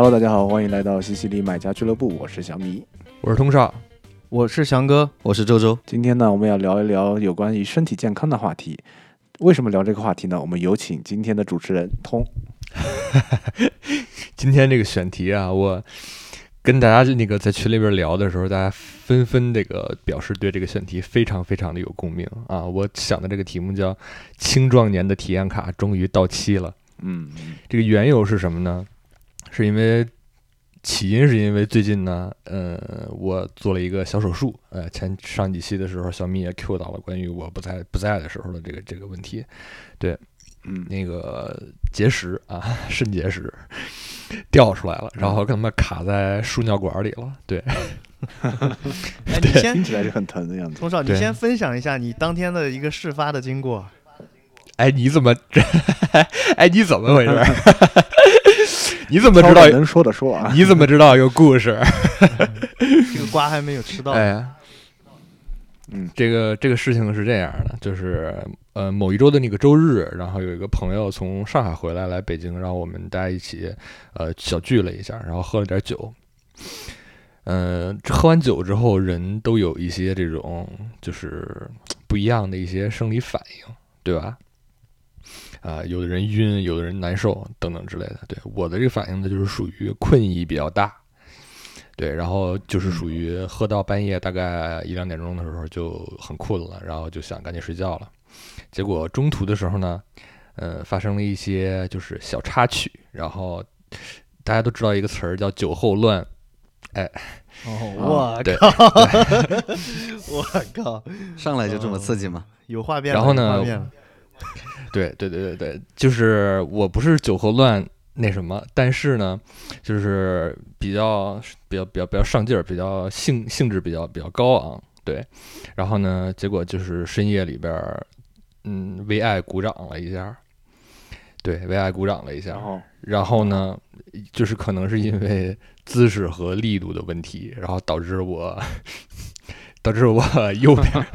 Hello，大家好，欢迎来到西西里买家俱乐部，我是小米。我是通少，我是翔哥，我是周周。今天呢，我们要聊一聊有关于身体健康的话题。为什么聊这个话题呢？我们有请今天的主持人通。今天这个选题啊，我跟大家那个在群里边聊的时候，大家纷纷这个表示对这个选题非常非常的有共鸣啊。我想的这个题目叫“青壮年的体验卡终于到期了”。嗯，这个缘由是什么呢？是因为起因是因为最近呢，呃，我做了一个小手术。呃，前上几期的时候，小米也 Q 到了关于我不在不在的时候的这个这个问题。对，嗯，那个结石啊，肾结石掉出来了，然后他妈卡在输尿管里了。对，哎，你先听起来就很疼的样子。通少，你先分享一下你当天的一个事发的经过。哎，你怎么这？哎，你怎么回事？你怎么知道？能说的说啊。你怎么知道有故事？这个瓜还没有吃到。哎，嗯，这个这个事情是这样的，就是呃某一周的那个周日，然后有一个朋友从上海回来来北京，然后我们大家一起呃小聚了一下，然后喝了点酒。嗯、这喝完酒之后，人都有一些这种就是不一样的一些生理反应，对吧？啊、有的人晕，有的人难受，等等之类的。对我的这个反应呢，就是属于困意比较大，对，然后就是属于喝到半夜大概一两点钟的时候就很困了，然后就想赶紧睡觉了。结果中途的时候呢，呃，发生了一些就是小插曲，然后大家都知道一个词儿叫酒后乱，哦，我对靠！我靠！上来就这么刺激吗？有画面了。然后呢对对对对对，就是我不是酒后乱那什么，但是呢，就是比较比较比较比较上劲儿，比较兴兴致比较比较高昂，对。然后呢，结果就是深夜里边儿，嗯，为爱鼓掌了一下，对，为爱鼓掌了一下然，后然后呢，就是可能是因为姿势和力度的问题，然后导致我 导致我右边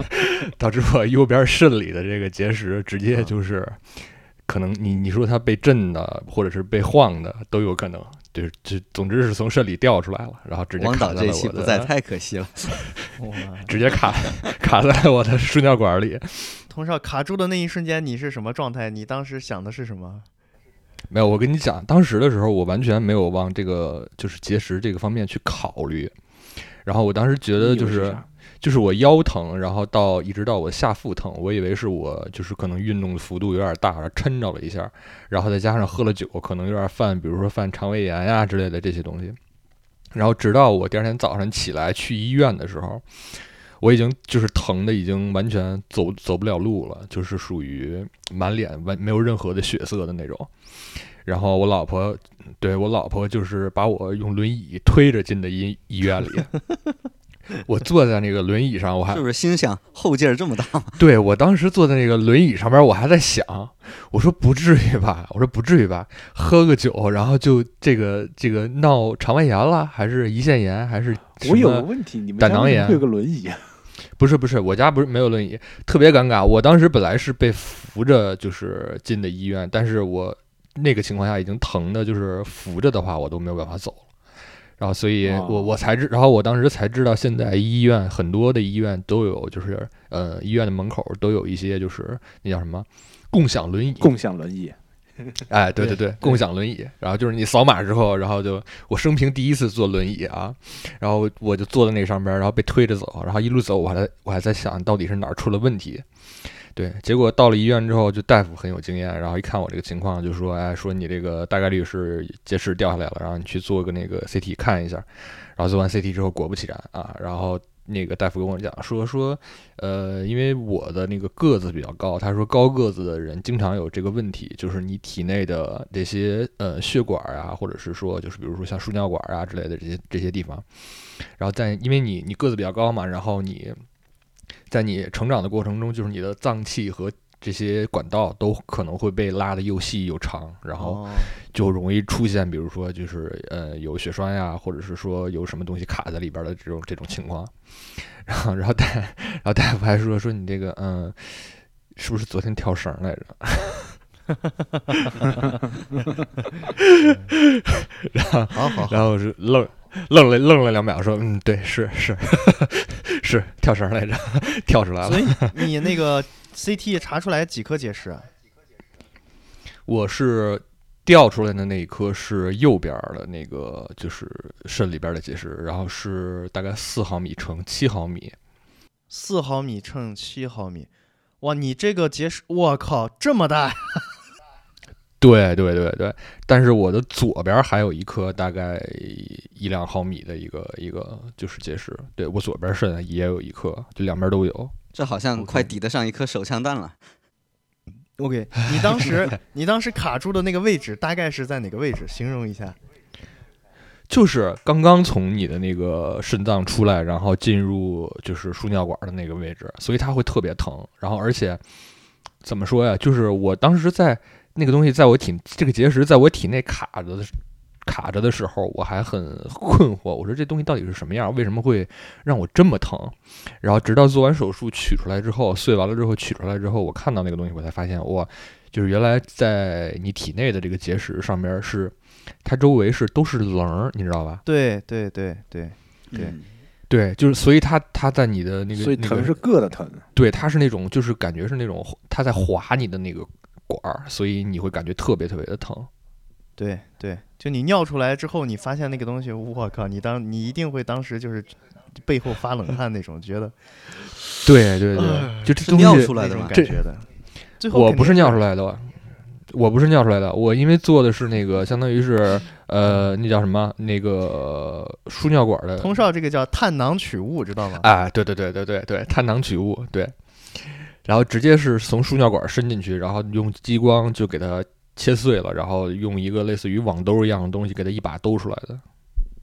导致我右边肾里的这个结石直接就是，可能你你说它被震的或者是被晃的都有可能，就是就总之是从肾里掉出来了，然后直接王卡导这一期在了我的不在，太可惜了。哇直接卡卡在了我的输尿管里。童少卡住的那一瞬间，你是什么状态？你当时想的是什么？没有，我跟你讲，当时的时候我完全没有往这个就是结石这个方面去考虑，然后我当时觉得就是就是我腰疼，然后到一直到我下腹疼，我以为是我就是可能运动的幅度有点大，然后抻着了一下，然后再加上喝了酒，可能有点犯，比如说犯肠胃炎呀之类的这些东西。然后直到我第二天早上起来去医院的时候，我已经就是疼的已经完全走走不了路了，就是属于满脸完没有任何的血色的那种。然后我老婆对我老婆就是把我用轮椅推着进的医医院里，我坐在那个轮椅上，我还是不是心想后劲儿这么大吗？对我当时坐在那个轮椅上面，我还在想，我说不至于吧，我说不至于吧，喝个酒然后就这个这个闹肠胃炎了，还是胰腺炎，还是我有个问题，你们胆囊炎有个轮椅啊？不是不是，我家不是没有轮椅，特别尴尬。我当时本来是被扶着就是进的医院，但是我那个情况下已经疼的，就是扶着的话我都没有办法走了。然后所以哦我我才知，然后我当时才知道，现在医院很多的医院都有，就是呃医院的门口都有一些就是那叫什么共享轮椅，共享轮椅。哎，对对对对，共享轮椅。然后就是你扫码之后，然后就我生平第一次坐轮椅啊，然后我就坐在那上边，然后被推着走，然后一路走，我还在我还在想到底是哪儿出了问题。对，结果到了医院之后，就大夫很有经验，然后一看我这个情况，就说，哎，说你这个大概率是结石掉下来了，然后你去做个那个 CT 看一下。然后做完 CT 之后，果不其然啊，然后那个大夫跟我讲说说，呃，因为我的那个个子比较高，他说高个子的人经常有这个问题，就是你体内的这些呃血管啊，或者是说就是比如说像输尿管啊之类的这些这些地方，然后在因为你你个子比较高嘛，然后你在你成长的过程中，就是你的脏器和这些管道都可能会被拉得又细又长，然后哦，就容易出现，比如说就是呃有血栓呀，或者是说有什么东西卡在里边的这种这种情况。然后然后大然后大夫还说说你这个嗯，是不是昨天跳绳来着？好好好，然后是愣愣了愣了两秒，说嗯，对，是是是跳绳来着，跳出来了。所以你那个 CT 查出来几颗结石啊？我是掉出来的那一颗是右边儿的那个，就是肾里边儿的结石，然后是大概四毫米乘七毫米。四毫米乘七毫米，哇，你这个结石，我靠，这么大！对对对对，但是我的左边还有一颗大概一两毫米的一个一个就是结石，对我左边肾也有一颗，就两边都有。这好像快抵得上一颗手枪弹了。OK，你当时你当时卡住的那个位置大概是在哪个位置？形容一下。就是刚刚从你的那个肾脏出来，然后进入就是输尿管的那个位置，所以它会特别疼。然后而且怎么说呀？就是我当时在那个东西在我体这个结石在我体内卡着的卡着的时候，我还很困惑，我说这东西到底是什么样？为什么会让我这么疼？然后直到做完手术取出来之后，碎完了之后取出来之后，我看到那个东西，我才发现哇，就是原来在你体内的这个结石上边是它周围是都是棱儿，你知道吧？对对对对，对嗯对，就是所以它它在你的那个，那个所以疼是硌的疼。对，它是那种就是感觉是那种它在划你的那个管儿，所以你会感觉特别特别的疼。对对，就你尿出来之后，你发现那个东西，我靠，你当你一定会当时就是背后发冷汗那种，觉得 对对对，就这是尿出来的吗？感觉的。最后我不是尿出来的，我不是尿出来的，我因为做的是那个相当于是呃那叫什么那个输尿管的通少这个叫探囊取物，知道吗？哎，对对对对对对，探囊取物，对，然后直接是从输尿管伸进去，然后用激光就给它切碎了，然后用一个类似于网兜一样的东西给它一把兜出来的。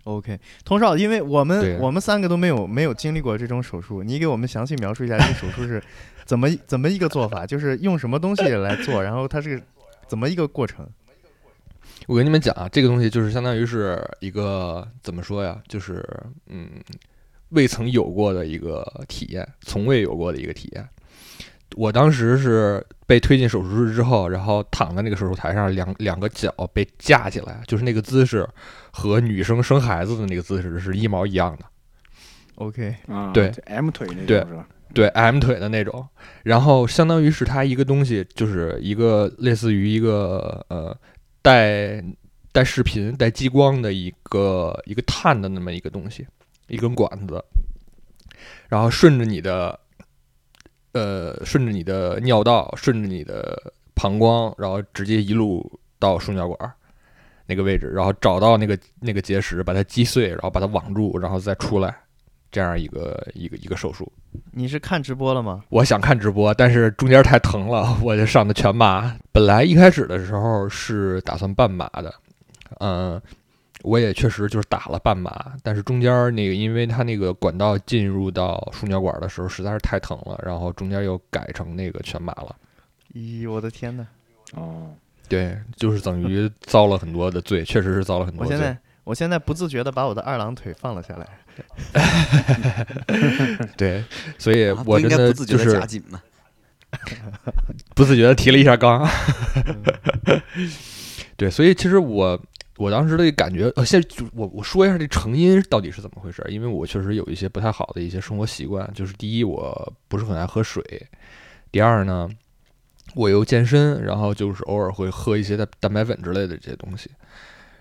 OK，童少，因为我们我们三个都没有没有经历过这种手术，你给我们详细描述一下这个手术是怎么怎么一个做法，就是用什么东西来做，然后它是怎么一个过程？我跟你们讲啊，这个东西就是相当于是一个怎么说呀，就是嗯，未曾有过的一个体验，从未有过的一个体验。我当时是被推进手术室之后，然后躺在那个手术台上，两两个脚被架起来，就是那个姿势和女生生孩子的那个姿势是一毛一样的。OK，啊，对。就，M 腿那对。种是吧？对 M 腿的那种，然后相当于是它一个东西，就是一个类似于一个呃带带视频、带激光的一个一个探的那么一个东西，一根管子，然后顺着你的呃顺着你的尿道，顺着你的膀胱，然后直接一路到输尿管那个位置，然后找到那个那个结石，把它击碎，然后把它网住，然后再出来，这样一个一个一个手术。你是看直播了吗？我想看直播，但是中间太疼了，我就上的全麻。本来一开始的时候是打算半麻的，嗯，我也确实就是打了半麻，但是中间那个因为它那个管道进入到输尿管的时候实在是太疼了，然后中间又改成那个全麻了。咦，我的天呐！哦，对，就是等于遭了很多的罪，确实是遭了很多罪。我现在我现在不自觉的把我的二郎腿放了下来。对，所以啊我真不应该不自的就是觉的夹紧吗？不自觉的提了一下杠。对，所以其实我我当时的感觉，呃，现在就我我说一下这成因到底是怎么回事，因为我确实有一些不太好的一些生活习惯，就是第一，我不是很爱喝水；第二呢，我又健身，然后就是偶尔会喝一些蛋蛋白粉之类的这些东西。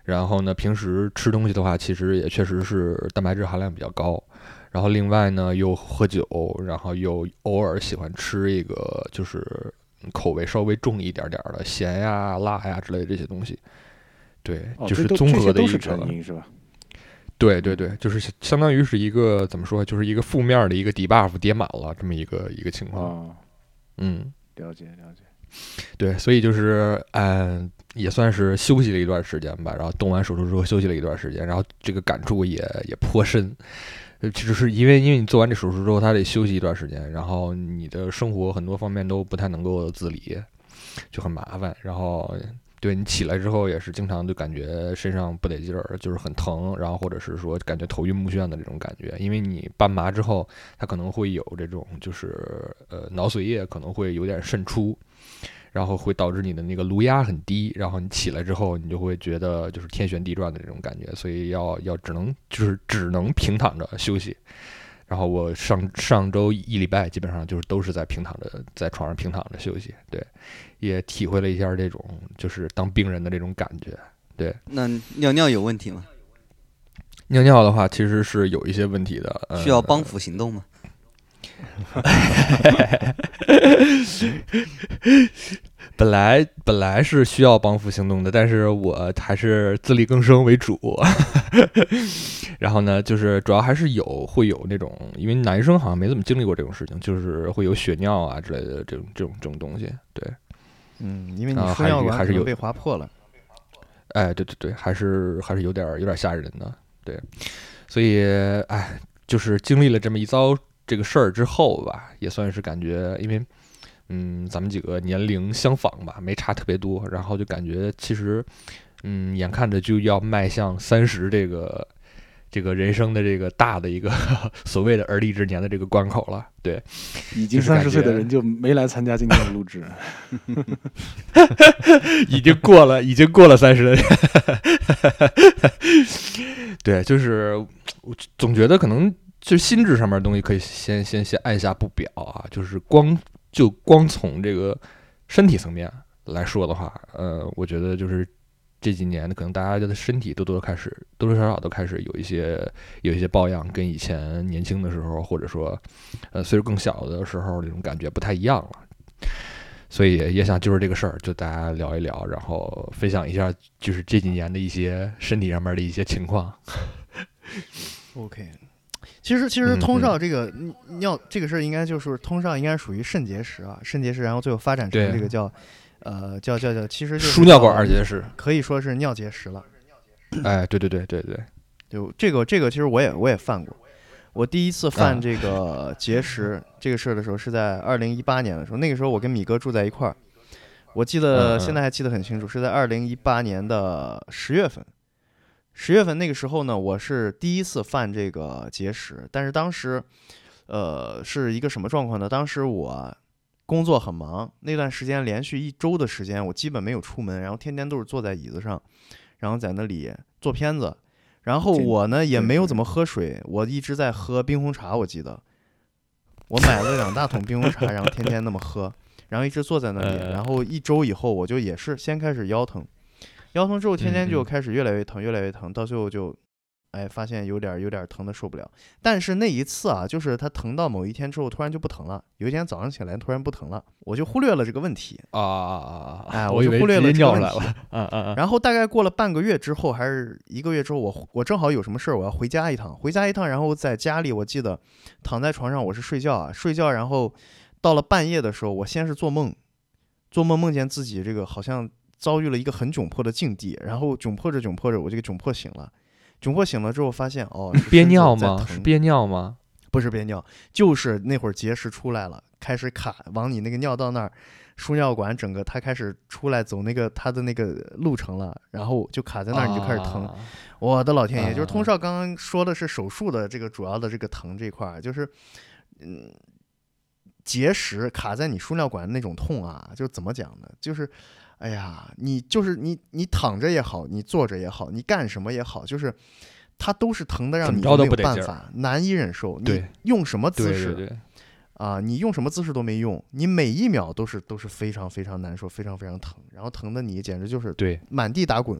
然后呢，平时吃东西的话，其实也确实是蛋白质含量比较高。然后另外呢，又喝酒，然后又偶尔喜欢吃一个就是口味稍微重一点点的咸呀、辣呀之类的这些东西。对，哦就是综合的一个都是成个。因是吧？对对对，就是相相当于是一个怎么说，就是一个负面的一个 debuff 叠满了这么一个一个情况。哦，嗯，了解了解。对，所以就是嗯，也算是休息了一段时间吧。然后动完手术之后休息了一段时间，然后这个感触也也颇深。呃，只是因为因为你做完这手术之后，他得休息一段时间，然后你的生活很多方面都不太能够自理，就很麻烦。然后对你起来之后也是经常就感觉身上不得劲儿，就是很疼，然后或者是说感觉头晕目眩的这种感觉。因为你半麻之后，它可能会有这种就是呃脑髓液可能会有点渗出，然后会导致你的那个颅压很低，然后你起来之后，你就会觉得就是天旋地转的这种感觉，所以要要只能就是只能平躺着休息。然后我上上周一礼拜基本上就是都是在平躺着在床上平躺着休息，对，也体会了一下这种就是当病人的这种感觉。对，那尿尿有问题吗？尿尿的话其实是有一些问题的，呃需要帮扶行动吗？本来本来是需要帮扶行动的，但是我还是自力更生为主。然后呢，就是主要还是有会有那种，因为男生好像没怎么经历过这种事情，就是会有血尿啊之类的这种这种这种东西。对，嗯，因为你啊还是输尿管还是有被划破了。哎，对对对，还是还是有点儿有点儿吓人的。对，所以哎，就是经历了这么一遭这个事儿之后吧，也算是感觉，因为嗯，咱们几个年龄相仿吧，没差特别多，然后就感觉其实嗯，眼看着就要迈向三十这个这个人生的这个大的一个 所谓的而立之年的这个关口了。对，已经三十岁的人就没来参加今天的录制。已经过了，已经过了三十的。对，就是我总觉得可能就心智上面的东西可以先先先按下不表啊，就是光就光从这个身体层面来说的话，呃，我觉得就是这几年可能大家的身体多多开始多多少少都开始有一些有一些抱恙，跟以前年轻的时候或者说呃岁数更小的时候那种感觉不太一样了。所以也想就是这个事儿，就大家聊一聊，然后分享一下，就是这几年的一些身体上面的一些情况。OK，其实其实通少这个嗯尿这个事儿，应该就是通少应该属于肾结石啊，肾结石，然后最后发展成这个叫呃叫叫叫，其实就是输尿管结石，可以说是尿结石了。哎，对对对对对，就这个这个，其实我也我也犯过。我第一次啊犯这个结石 这个事儿的时候，是在二零一八年的时候。那个时候我跟米哥住在一块儿，我记得现在还记得很清楚，是在二零一八年的十月份。十月份那个时候呢，我是第一次犯这个结石，但是当时，呃，是一个什么状况呢？当时我工作很忙，那段时间连续一周的时间，我基本没有出门，然后天天都是坐在椅子上，然后在那里做片子。然后我呢也没有怎么喝水，我一直在喝冰红茶，我记得，我买了两大桶冰红茶，然后天天那么喝，然后一直坐在那里，呃 然后一周以后我就也是先开始腰疼，腰疼之后天天就开始越来越疼，越来越疼，到最后就，哎，发现有点儿有点儿疼的受不了。但是那一次啊，就是它疼到某一天之后突然就不疼了，有一天早上起来突然不疼了，我就忽略了这个问题，啊啊啊啊！哎我就忽略了这个问题尿出来了。嗯嗯嗯，然后大概过了半个月之后，还是一个月之后，我我正好有什么事儿，我要回家一趟。回家一趟，然后在家里，我记得躺在床上，我是睡觉啊，睡觉，然后到了半夜的时候，我先是做梦，做梦梦见自己这个好像遭遇了一个很窘迫的境地，然后窘迫着窘迫着，我就给窘迫醒了。窘迫醒了之后，发现哦，憋尿吗？是憋尿吗？不是憋尿，就是那会儿结石出来了，开始卡往你那个尿道那儿，输尿管整个它开始出来走那个它的那个路程了，然后就卡在那儿，你就开始疼。啊我的老天爷！就是通啊少刚刚说的是手术的这个主要的这个疼这块儿，就是嗯，结石卡在你输尿管那种痛啊，就是怎么讲呢？就是。哎呀，你就是你，你躺着也好，你坐着也好，你干什么也好，就是它都是疼的，让你没有办法，难以忍受。你对用什么姿势啊，你用什么姿势都没用，你每一秒都是都是非常非常难受，非常非常疼，然后疼的你简直就是对满地打滚。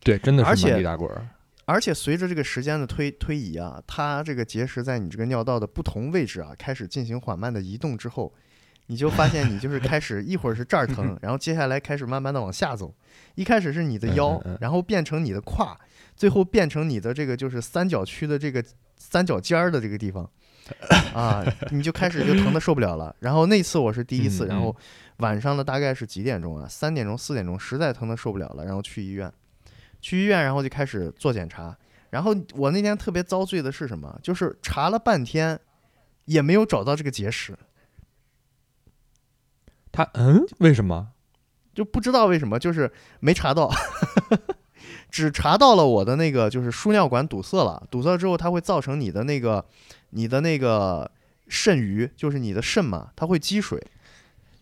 对，真的是满地打滚儿。而且随着这个时间的推推移啊，它这个结石在你这个尿道的不同位置啊，开始进行缓慢的移动之后，你就发现你就是开始一会儿是这儿疼，然后接下来开始慢慢的往下走，一开始是你的腰然后变成你的胯，最后变成你的这个就是三角区的这个三角尖儿的这个地方，啊，你就开始就疼的受不了了。然后那次我是第一次，嗯然后晚上的大概是几点钟啊？三点钟、四点钟，实在疼的受不了了，然后去医院。去医院，然后就开始做检查。然后我那天特别遭罪的是什么？就是查了半天，也没有找到这个结石，他嗯，为什么？就不知道为什么，就是没查到，只查到了我的那个就是输尿管堵塞了。堵塞之后，它会造成你的那个你的那个肾盂，就是你的肾嘛，它会积水。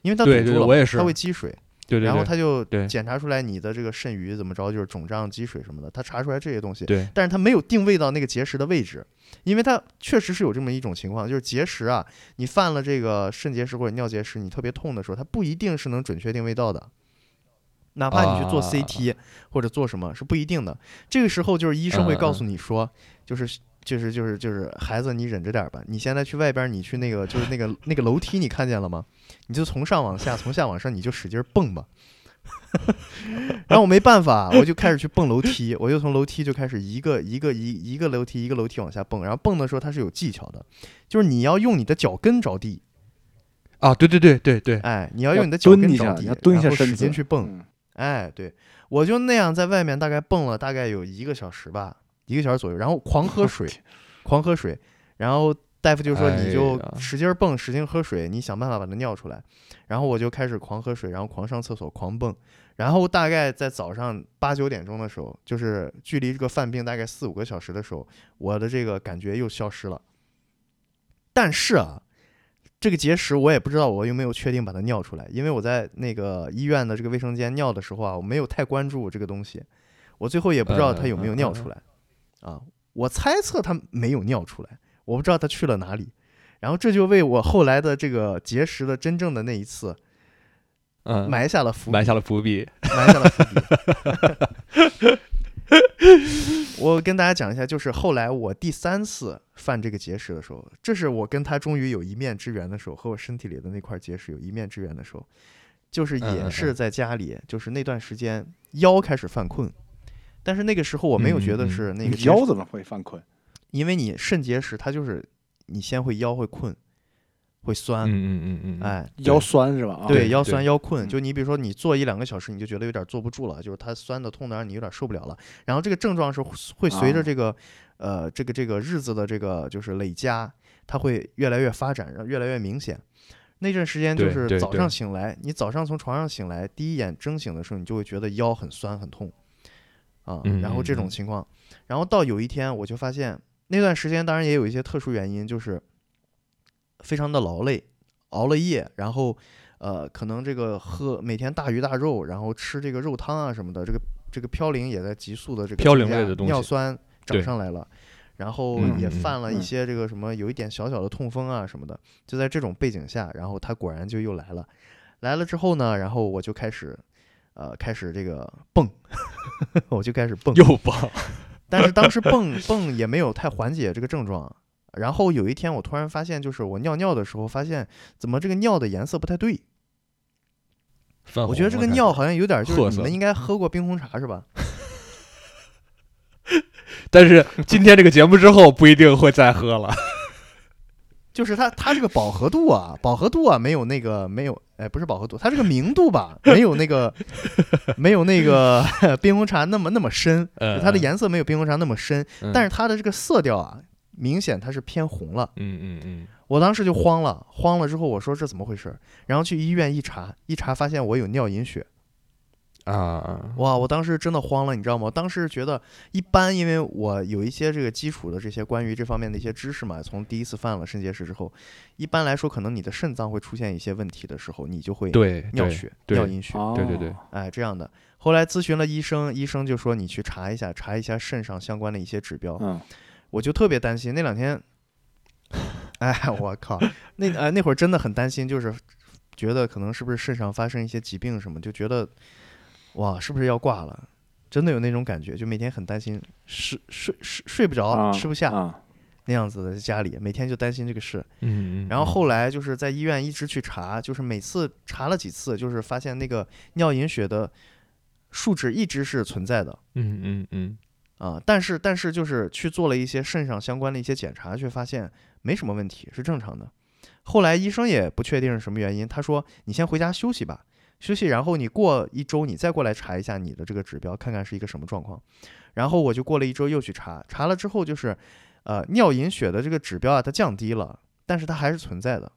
因为它堵住了嘛，我也是它会积水，对对对，然后他就检查出来你的这个肾盂怎么着，就是肿胀、积水什么的，他查出来这些东西，对。但是他没有定位到那个结石的位置，因为他确实是有这么一种情况，就是结石啊，你犯了这个肾结石或者尿结石，你特别痛的时候，它不一定是能准确定位到的。哪怕你去做啊。CT 或者做什么是不一定的，这个时候就是医生会嗯告诉你说，就是就是就是就是孩子，你忍着点儿吧。你现在去外边儿，你去那个就是那个那个楼梯，你看见了吗？你就从上往下，从下往上，你就使劲儿蹦吧。然后我没办法，我就开始去蹦楼梯，我就从楼梯就开始一个一个一一个楼梯一个楼梯往下蹦。然后蹦的时候它是有技巧的，就是你要用你的脚跟着地，啊，对对对对对，哎，你要要用你的脚跟着地，要蹲一下身子，然后使劲去蹦。嗯哎，对，我就那样在外面大概蹦了大概有一个小时吧，一个小时左右，然后狂喝水，狂喝水，然后大夫就说你就使劲儿蹦，使劲喝水，你想办法把它尿出来。然后我就开始狂喝水，然后狂上厕所，狂蹦。然后大概在早上八九点钟的时候，就是距离这个犯病大概四五个小时的时候，我的这个感觉又消失了。但是啊，这个结石我也不知道我有没有确定把它尿出来，因为我在那个医院的这个卫生间尿的时候啊，我没有太关注这个东西，我最后也不知道它有没有尿出来。啊，我猜测他没有尿出来，我不知道他去了哪里。然后这就为我后来的这个结石的真正的那一次嗯，埋下了伏笔。埋下了伏笔。埋下了伏笔。我跟大家讲一下，就是后来我第三次犯这个结石的时候，这是我跟他终于有一面之缘的时候，和我身体里的那块结石有一面之缘的时候，就是也是在家里，就是那段时间腰开始犯困，但是那个时候我没有觉得是那个腰怎么会犯困？因为你肾结石它就是你先会腰会困，会酸，嗯嗯嗯嗯，哎，腰酸是吧？啊对，腰酸腰困，嗯就你比如说你坐一两个小时，你就觉得有点坐不住了，就是它酸的痛的让你有点受不了了。然后这个症状是会随着啊这个、呃这个这个日子的这个就是累加，它会越来越发展，然后越来越明显。那阵时间就是早上醒来，你早上从床上醒来，第一眼睁醒的时候，你就会觉得腰很酸很痛，啊，嗯然后这种情况，然后到有一天我就发现那段时间当然也有一些特殊原因，就是非常的劳累，熬了夜，然后呃，可能这个喝每天大鱼大肉，然后吃这个肉汤啊什么的，这个这个嘌呤也在急速的这个嘌呤类的东西尿酸涨上来了，然后也犯了一嗯。些这个什么有一点小小的痛风啊什么的，就在这种背景下，然后他果然就又来了，来了之后呢，然后我就开始呃开始这个蹦，我就开始蹦，又蹦。但是当时蹦蹦也没有太缓解这个症状。然后有一天，我突然发现，就是我尿尿的时候，发现怎么这个尿的颜色不太对。我觉得这个尿好像有点，就是你们应该喝过冰红茶是吧？但是今天这个节目之后不一定会再喝了。就是它它这个饱和度啊，饱和度啊，没有那个没有，哎，不是饱和度，它这个明度吧，没有那个没有那个 冰红茶那么那么深，它的颜色没有冰红茶那么深，但是它的这个色调啊，明显它是偏红了。嗯嗯嗯我当时就慌了，慌了之后我说这怎么回事？然后去医院一查，一查发现我有尿隐血。嗯啊，哇，我当时真的慌了，你知道吗？我当时觉得一般，因为我有一些这个基础的这些关于这方面的一些知识嘛，从第一次犯了肾结石之后，一般来说可能你的肾脏会出现一些问题的时候，你就会尿血、尿阴血，哦对对对哎，这样的。后来咨询了医生，医生就说你去查一下，查一下肾上相关的一些指标。嗯，我就特别担心那两天，哎，我靠，那呃那会儿真的很担心，就是觉得可能是不是肾上发生一些疾病什么，就觉得哇，是不是要挂了？真的有那种感觉，就每天很担心，睡睡睡睡不着，啊吃不下、啊那样子的，在家里每天就担心这个事。然后后来就是在医院一直去查，就是每次查了几次，就是发现那个尿隐血的数值一直是存在的。嗯嗯嗯啊，但是但是就是去做了一些肾上相关的一些检查，却发现没什么问题，是正常的。后来医生也不确定是什么原因，他说你先回家休息吧，休息，然后你过一周你再过来查一下你的这个指标，看看是一个什么状况。然后我就过了一周又去查，查了之后就是，呃，尿隐血的这个指标啊，它降低了，但是它还是存在的，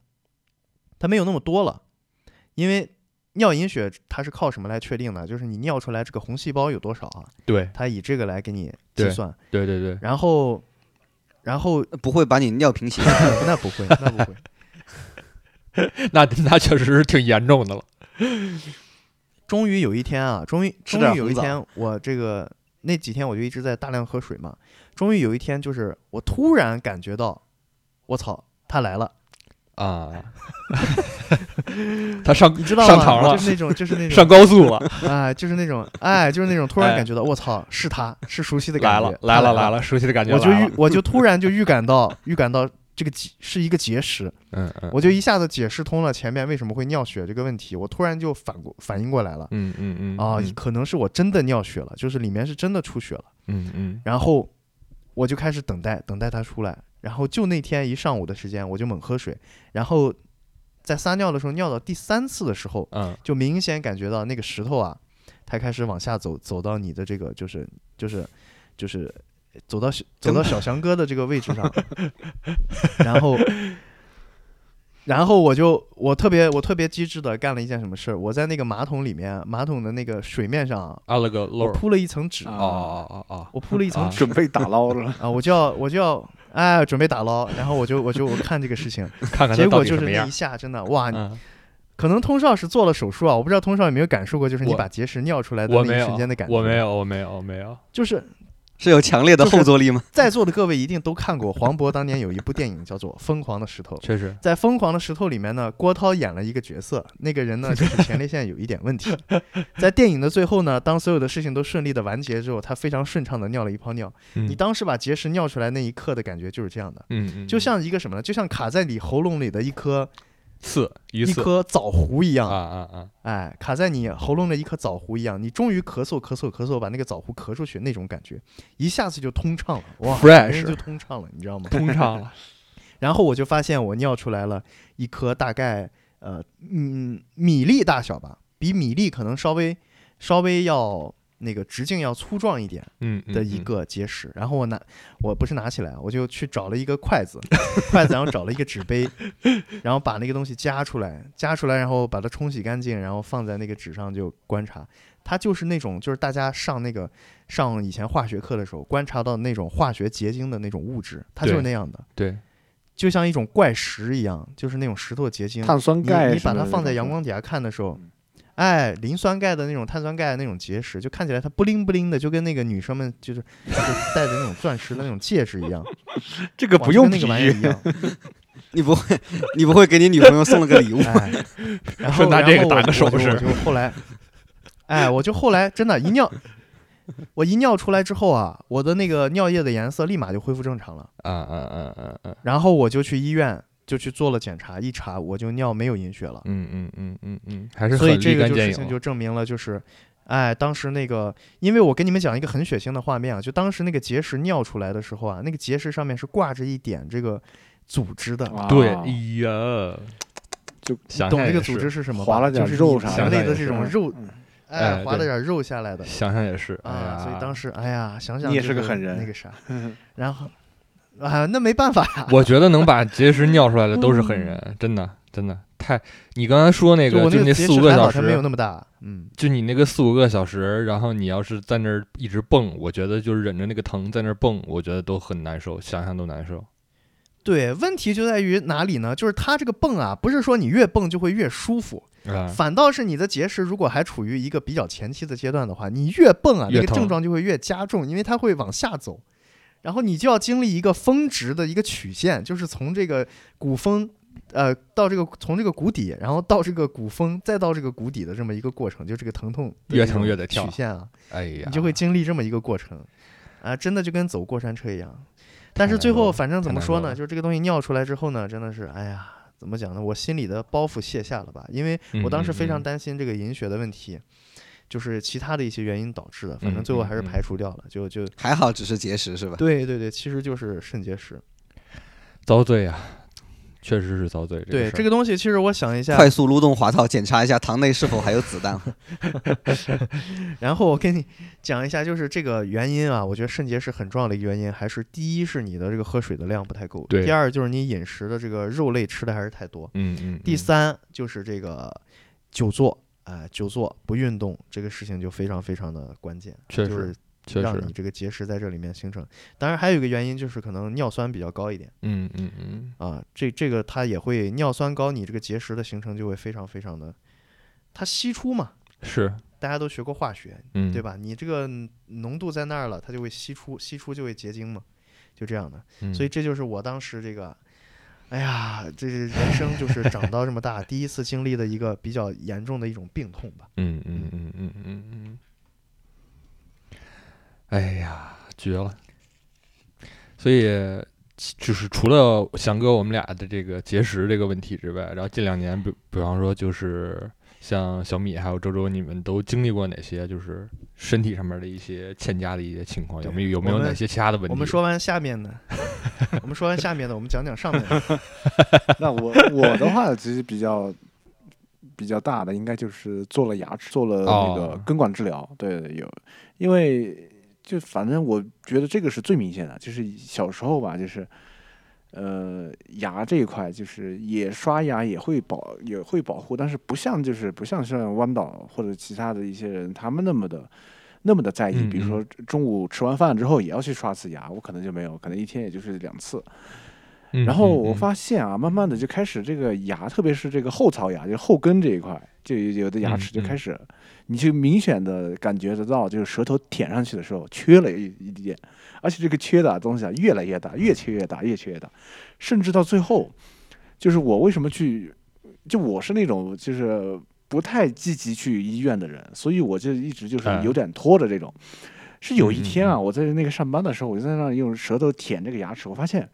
它没有那么多了，因为尿隐血它是靠什么来确定的？就是你尿出来这个红细胞有多少啊？对它以这个来给你计算，对对对，然后，然后不会把你尿瓶洗。那不会，那不会，那那确实是挺严重的了。终于有一天啊，终于终于有一天，我这个那几天我就一直在大量喝水嘛。终于有一天，就是我突然感觉到，我操，他来了，啊，他上你知道吗？上堂了。就是那种，就是那种。上高速了，哎，就是那种，哎，就是那种突然哎。感觉到，我操，是他是熟悉的感觉。来了，来了来了，熟悉的感觉我就预我就突然就预感到预感到这个结是一个结石，嗯嗯，我就一下子解释通了前面为什么会尿血这个问题，我突然就反过反应过来了。嗯嗯嗯啊，嗯可能是我真的尿血了，就是里面是真的出血了。嗯嗯然后我就开始等待，等待它出来。然后就那天一上午的时间，我就猛喝水。然后在撒尿的时候，尿到第三次的时候，嗯就明显感觉到那个石头啊，它开始往下走，走到你的这个就是就是就是走到小 走到小翔哥的这个位置上，然后。然后我就我特别我特别机智的干了一件什么事儿，我在那个马桶里面马桶的那个水面上，按了个漏。我铺了一层纸，哦哦哦哦我铺了一层啊纸准备打捞了。啊，我就要我就要哎准备打捞，然后我就我就我看这个事情，哦，看看结果就是那一。下真的哇，嗯，可能通少是做了手术啊，我不知道通少有没有感受过，就是你把结石尿出来的那一瞬间的感觉。我没，有，我没有，我没有。就是是有强烈的后坐力吗？在座的各位一定都看过黄渤当年有一部电影叫做《疯狂的石头》。确实，在《疯狂的石头》里面呢，郭涛演了一个角色，那个人呢就是 前列腺有一点问题。在电影的最后呢，当所有的事情都顺利的完结之后，他非常顺畅的尿了一泡尿。嗯你当时把结石尿出来那一刻的感觉就是这样的。嗯嗯，就像一个什么呢？就像卡在你喉咙里的一颗刺一颗枣核一样，啊啊啊！哎，卡在你喉咙的一颗枣核一样，你终于咳嗽咳嗽咳嗽，把那个枣核咳出去，那种感觉，一下子就通畅了，哇 Fresh 人就通畅了，你知道吗？通畅了。然后我就发现我尿出来了一颗大概呃嗯米粒大小吧，比米粒可能稍微稍微要那个直径要粗壮一点嗯的一个结石。然后我拿我不是拿起来，我就去找了一个筷子，筷子然后找了一个纸杯，然后把那个东西夹出来，夹出来然后把它冲洗干净，然后放在那个纸上就观察。它就是那种，就是大家上那个上以前化学课的时候观察到那种化学结晶的那种物质，它就是那样的。对，就像一种怪石一样，就是那种石头结晶。碳酸钙你把它放在阳光底下看的时候，哎，磷酸钙的那种碳酸钙的那种结石，就看起来它不灵不灵的，就跟那个女生们就是就是戴的那种钻石的那种戒指一样，这个不用那个玩意儿一喻，样。你不会，你不会给你女朋友送了个礼物？哎，然后拿这个打个手势我就后来，哎，我就后来真的，一尿，我一尿出来之后啊，我的那个尿液的颜色立马就恢复正常了。啊啊啊啊啊！然后我就去医院，就去做了检查，一查我就尿没有隐血了。嗯嗯嗯嗯嗯，还是所以这个就事情就证明了，就是，哎，当时那个，因为我跟你们讲一个很血腥的画面啊，就当时那个结石尿出来的时候啊，那个结石上面是挂着一点这个组织的，啊对，哎呀，就想懂这个组织是什么吧？划了点就是肉啥的人类的这种肉，嗯哎，划了点肉下来的想想也是啊，所以当时时，哎呀，想想你也是个狠人那个啥，然后啊，那没办法呀，我觉得能把结石尿出来的都是狠人，真的真的太。你刚才说那个，就那四五个小石还好，它没有时，那么大，嗯，就你那个四五个小时，然后你要是在那儿一直蹦，我觉得就是忍着那个疼在那儿蹦，我觉得都很难受，想想都难受。对，问题就在于哪里呢？就是它这个蹦啊，不是说你越蹦就会越舒服，啊，反倒是你的结石如果还处于一个比较前期的阶段的话，你越蹦啊，那个症状就会越加重，因为它会往下走，然后你就要经历一个峰值的一个曲线，就是从这个谷峰。呃，到这个从这个谷底，然后到这个谷峰，再到这个谷底的这么一个过程，就这个疼痛越疼越得跳曲线啊，哎呀，你就会经历这么一个过程，啊，真的就跟走过山车一样。但是最后反正怎么说呢，就是这个东西尿出来之后呢，真的是，哎呀，怎么讲呢？我心里的包袱卸下了吧，因为我当时非常担心这个饮血的问题，就是其他的一些原因导致的，反正嗯最后还是排除掉了，就就 还好只是结石是吧？对对对，其实就是肾结石。遭罪呀，确实是遭罪。对这个个东西，其实我想一下，快速撸动滑套，检查一下膛内是否还有子弹。然后我跟你讲一下，就是这个原因啊，我觉得肾结石很重要的一个原因，还是第一是你的这个喝水的量不太够，对第二就是你饮食的这个肉类吃的还是太多，嗯嗯，第嗯三就是这个久坐，哎、久坐不运动这个事情就非常非常的关键，确实就是让你，这个结石在这里面形成。当然还有一个原因就是可能尿酸比较高一点嗯嗯嗯，啊，这这个它也会尿酸高，你这个结石的形成就会非常非常的，它析出嘛，是，大家都学过化学，嗯，对？吧？你这个浓度在那儿了，它就会析出，析出就会结晶嘛，就这样的。嗯、所以这就是我当时这个，哎呀，这是人生就是长到这么大 第一次经历的一个比较严重的一种病痛吧。嗯嗯嗯嗯嗯嗯，哎呀，绝了！所以就是除了翔哥我们俩的这个结石这个问题之外，然后近两年，比比方说就是像小米还有周周，你们都经历过哪些就是身体上面的一些欠佳的一些情况？有没有有没有哪些其他的问题？我们说完下面的，我们说完下面的，我们讲讲上面的。那我我的话其实比较比较大的，应该就是做了牙齿，做了那个哦根管治疗。对，有，因为就反正我觉得这个是最明显的，就是小时候吧，就是。呃，牙这一块就是也刷牙也会保也会保护，但是不像就是不像像弯岛或者其他的一些人他们那么的那么的在意。嗯比如说中午吃完饭之后也要去刷次牙，我可能就没有，可能一天也就是两次。嗯，然后嗯我发现啊，慢慢的就开始这个牙，特别是这个后槽牙，就是后根这一块，就有的牙齿就开始，你就明显的感觉得到，就是舌头舔上去的时候缺了一一点，而且这个缺的东西啊越来越大，越缺越大，越缺越大，甚至到最后，就是我为什么去，就我是那种就是不太积极去医院的人，所以我就一直就是哎有点拖着这种。是有一天啊，我在那个上班的时候，我就在那用舌头舔这个牙齿，我发现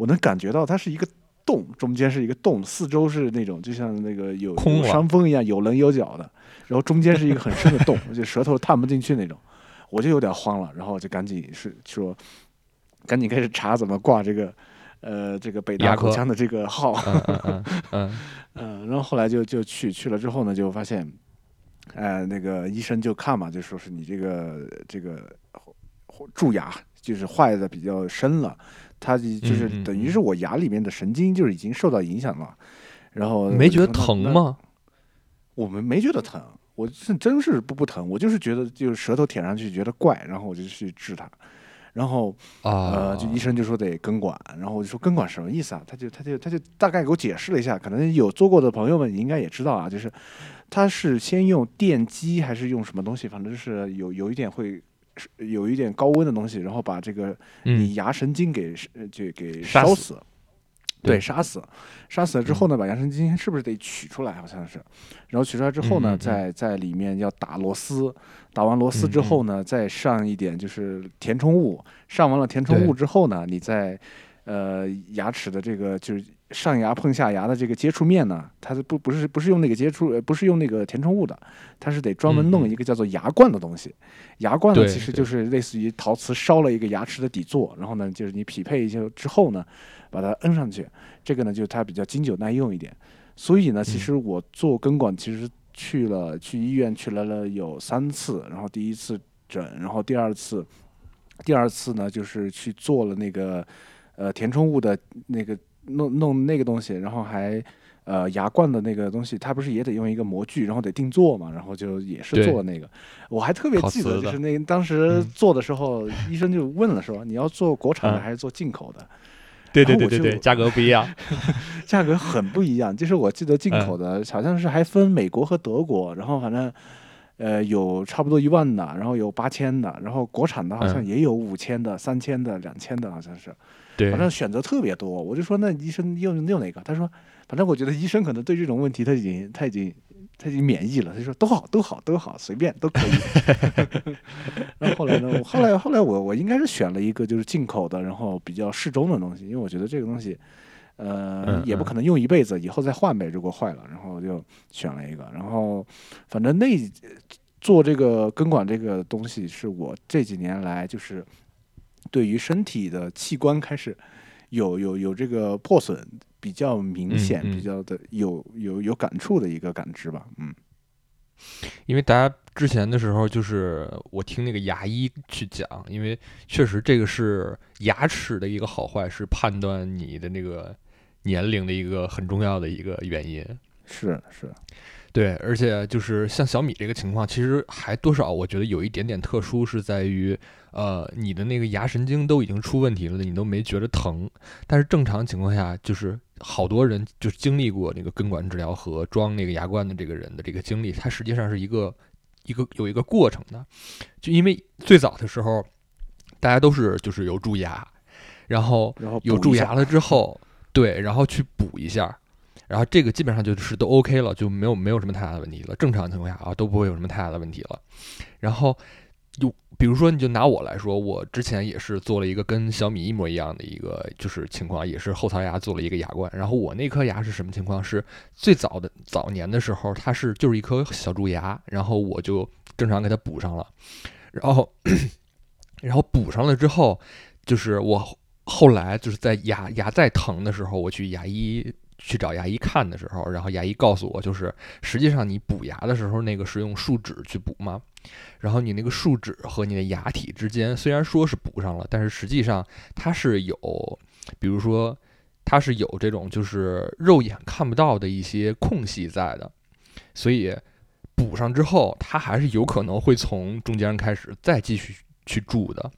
我能感觉到它是一个洞，中间是一个洞，四周是那种就像那个有有空山峰一样，有棱有角的，然后中间是一个很深的洞，就舌头探不进去那种，我就有点慌了，然后就赶紧是说，赶紧开始查怎么挂这个。呃，这个北大口腔的这个号，嗯嗯 嗯，然后后来就就去去了之后呢，就发现，呃，那个医生就看嘛，就说是你这个这个蛀牙就是坏的比较深了，它就是等于是我牙里面的神经就是已经受到影响了，然后嗯，没觉得疼吗？我们没觉得疼，我是真是不不疼，我就是觉得就是舌头舔上去觉得怪，然后我就去治它，然后啊，呃，就医生就说得根管，然后我就说根管什么意思啊？他就他就他就大概给我解释了一下，可能有做过的朋友们应该也知道啊，就是他是先用电击还是用什么东西，反正就是有有一点会是有一点高温的东西，然后把这个你嗯牙神经给呃就给烧死。对，杀死，杀死了之后呢，把牙神经是不是得取出来？好像是，然后取出来之后呢，在在里面要打螺丝，打完螺丝之后呢，再上一点就是填充物，上完了填充物之后呢，你在呃牙齿的这个就是上牙碰下牙的这个接触面呢，它是不不是不是用那个接触，呃不是用那个填充物的，它是得专门弄一个叫做牙冠的东西。牙冠呢，其实就是类似于陶瓷烧了一个牙齿的底座，然后呢，就是你匹配一下之后呢，把它摁上去，这个呢就它比较经久耐用一点。所以呢，其嗯实我做根管其实去了去医院去了了有三次，然后第一次诊，然后第二次，第二次呢就是去做了那个呃填充物的那个弄弄那个东西，然后还呃牙冠的那个东西，它不是也得用一个模具，然后得定做嘛，然后就也是做了那个，我还特别记得，就是那当时嗯做的时候，医生就问了说 你要做国产的嗯还是做进口的？对对对对对价格不一样。价格很不一样。就是我记得进口的好像是还分美国和德国，然后反正呃有差不多一万的，然后有八千的，然后国产的好像嗯也有五千的、三千的、两千的，好像是，对反，正选择特别多。我就说那医生用用哪个？他说反正我觉得医生可能对这种问题他已经他已经。他已经免疫了，他说都好，都好，都好，随便都可以。然后后来呢？我后来后来我我应该是选了一个就是进口的，然后比较适中的东西，因为我觉得这个东西，呃，也不可能用一辈子，以后再换呗，如果坏了，然后就选了一个。然后反正那做这个根管这个东西，是我这几年来就是对于身体的器官开始有有有这个破损比较明显、嗯嗯比较的有有有感触的一个感知吧。嗯，因为大家之前的时候，就是我听那个牙医去讲，因为确实这个是牙齿的一个好坏，是判断你的那个年龄的一个很重要的一个原因。是是，对，而且就是像小米这个情况，其实还多少我觉得有一点点特殊，是在于，呃，你的那个牙神经都已经出问题了，你都没觉得疼。但是正常情况下，就是好多人就是经历过那个根管治疗和装那个牙冠的这个人的这个经历，它实际上是一个一个有一个过程的。就因为最早的时候，大家都是就是有蛀牙，然后有蛀牙了之后，对，然后去补一下，然后这个基本上就是都 OK 了，就没有没有什么太大的问题了。正常情况下啊，都不会有什么太大的问题了。然后就比如说，你就拿我来说，我之前也是做了一个跟小米一模一样的一个就是情况，也是后槽牙做了一个牙冠。然后我那颗牙是什么情况？是最早的早年的时候，它是就是一颗小蛀牙，然后我就正常给它补上了，然后然后补上了之后，就是我后来就是在牙牙再疼的时候，我去牙医去找牙医看的时候，然后牙医告诉我，就是实际上你补牙的时候，那个是用树脂去补嘛，然后你那个树脂和你的牙体之间虽然说是补上了，但是实际上它是有，比如说它是有这种就是肉眼看不到的一些空隙在的，所以补上之后，它还是有可能会从中间开始再继续去蛀的。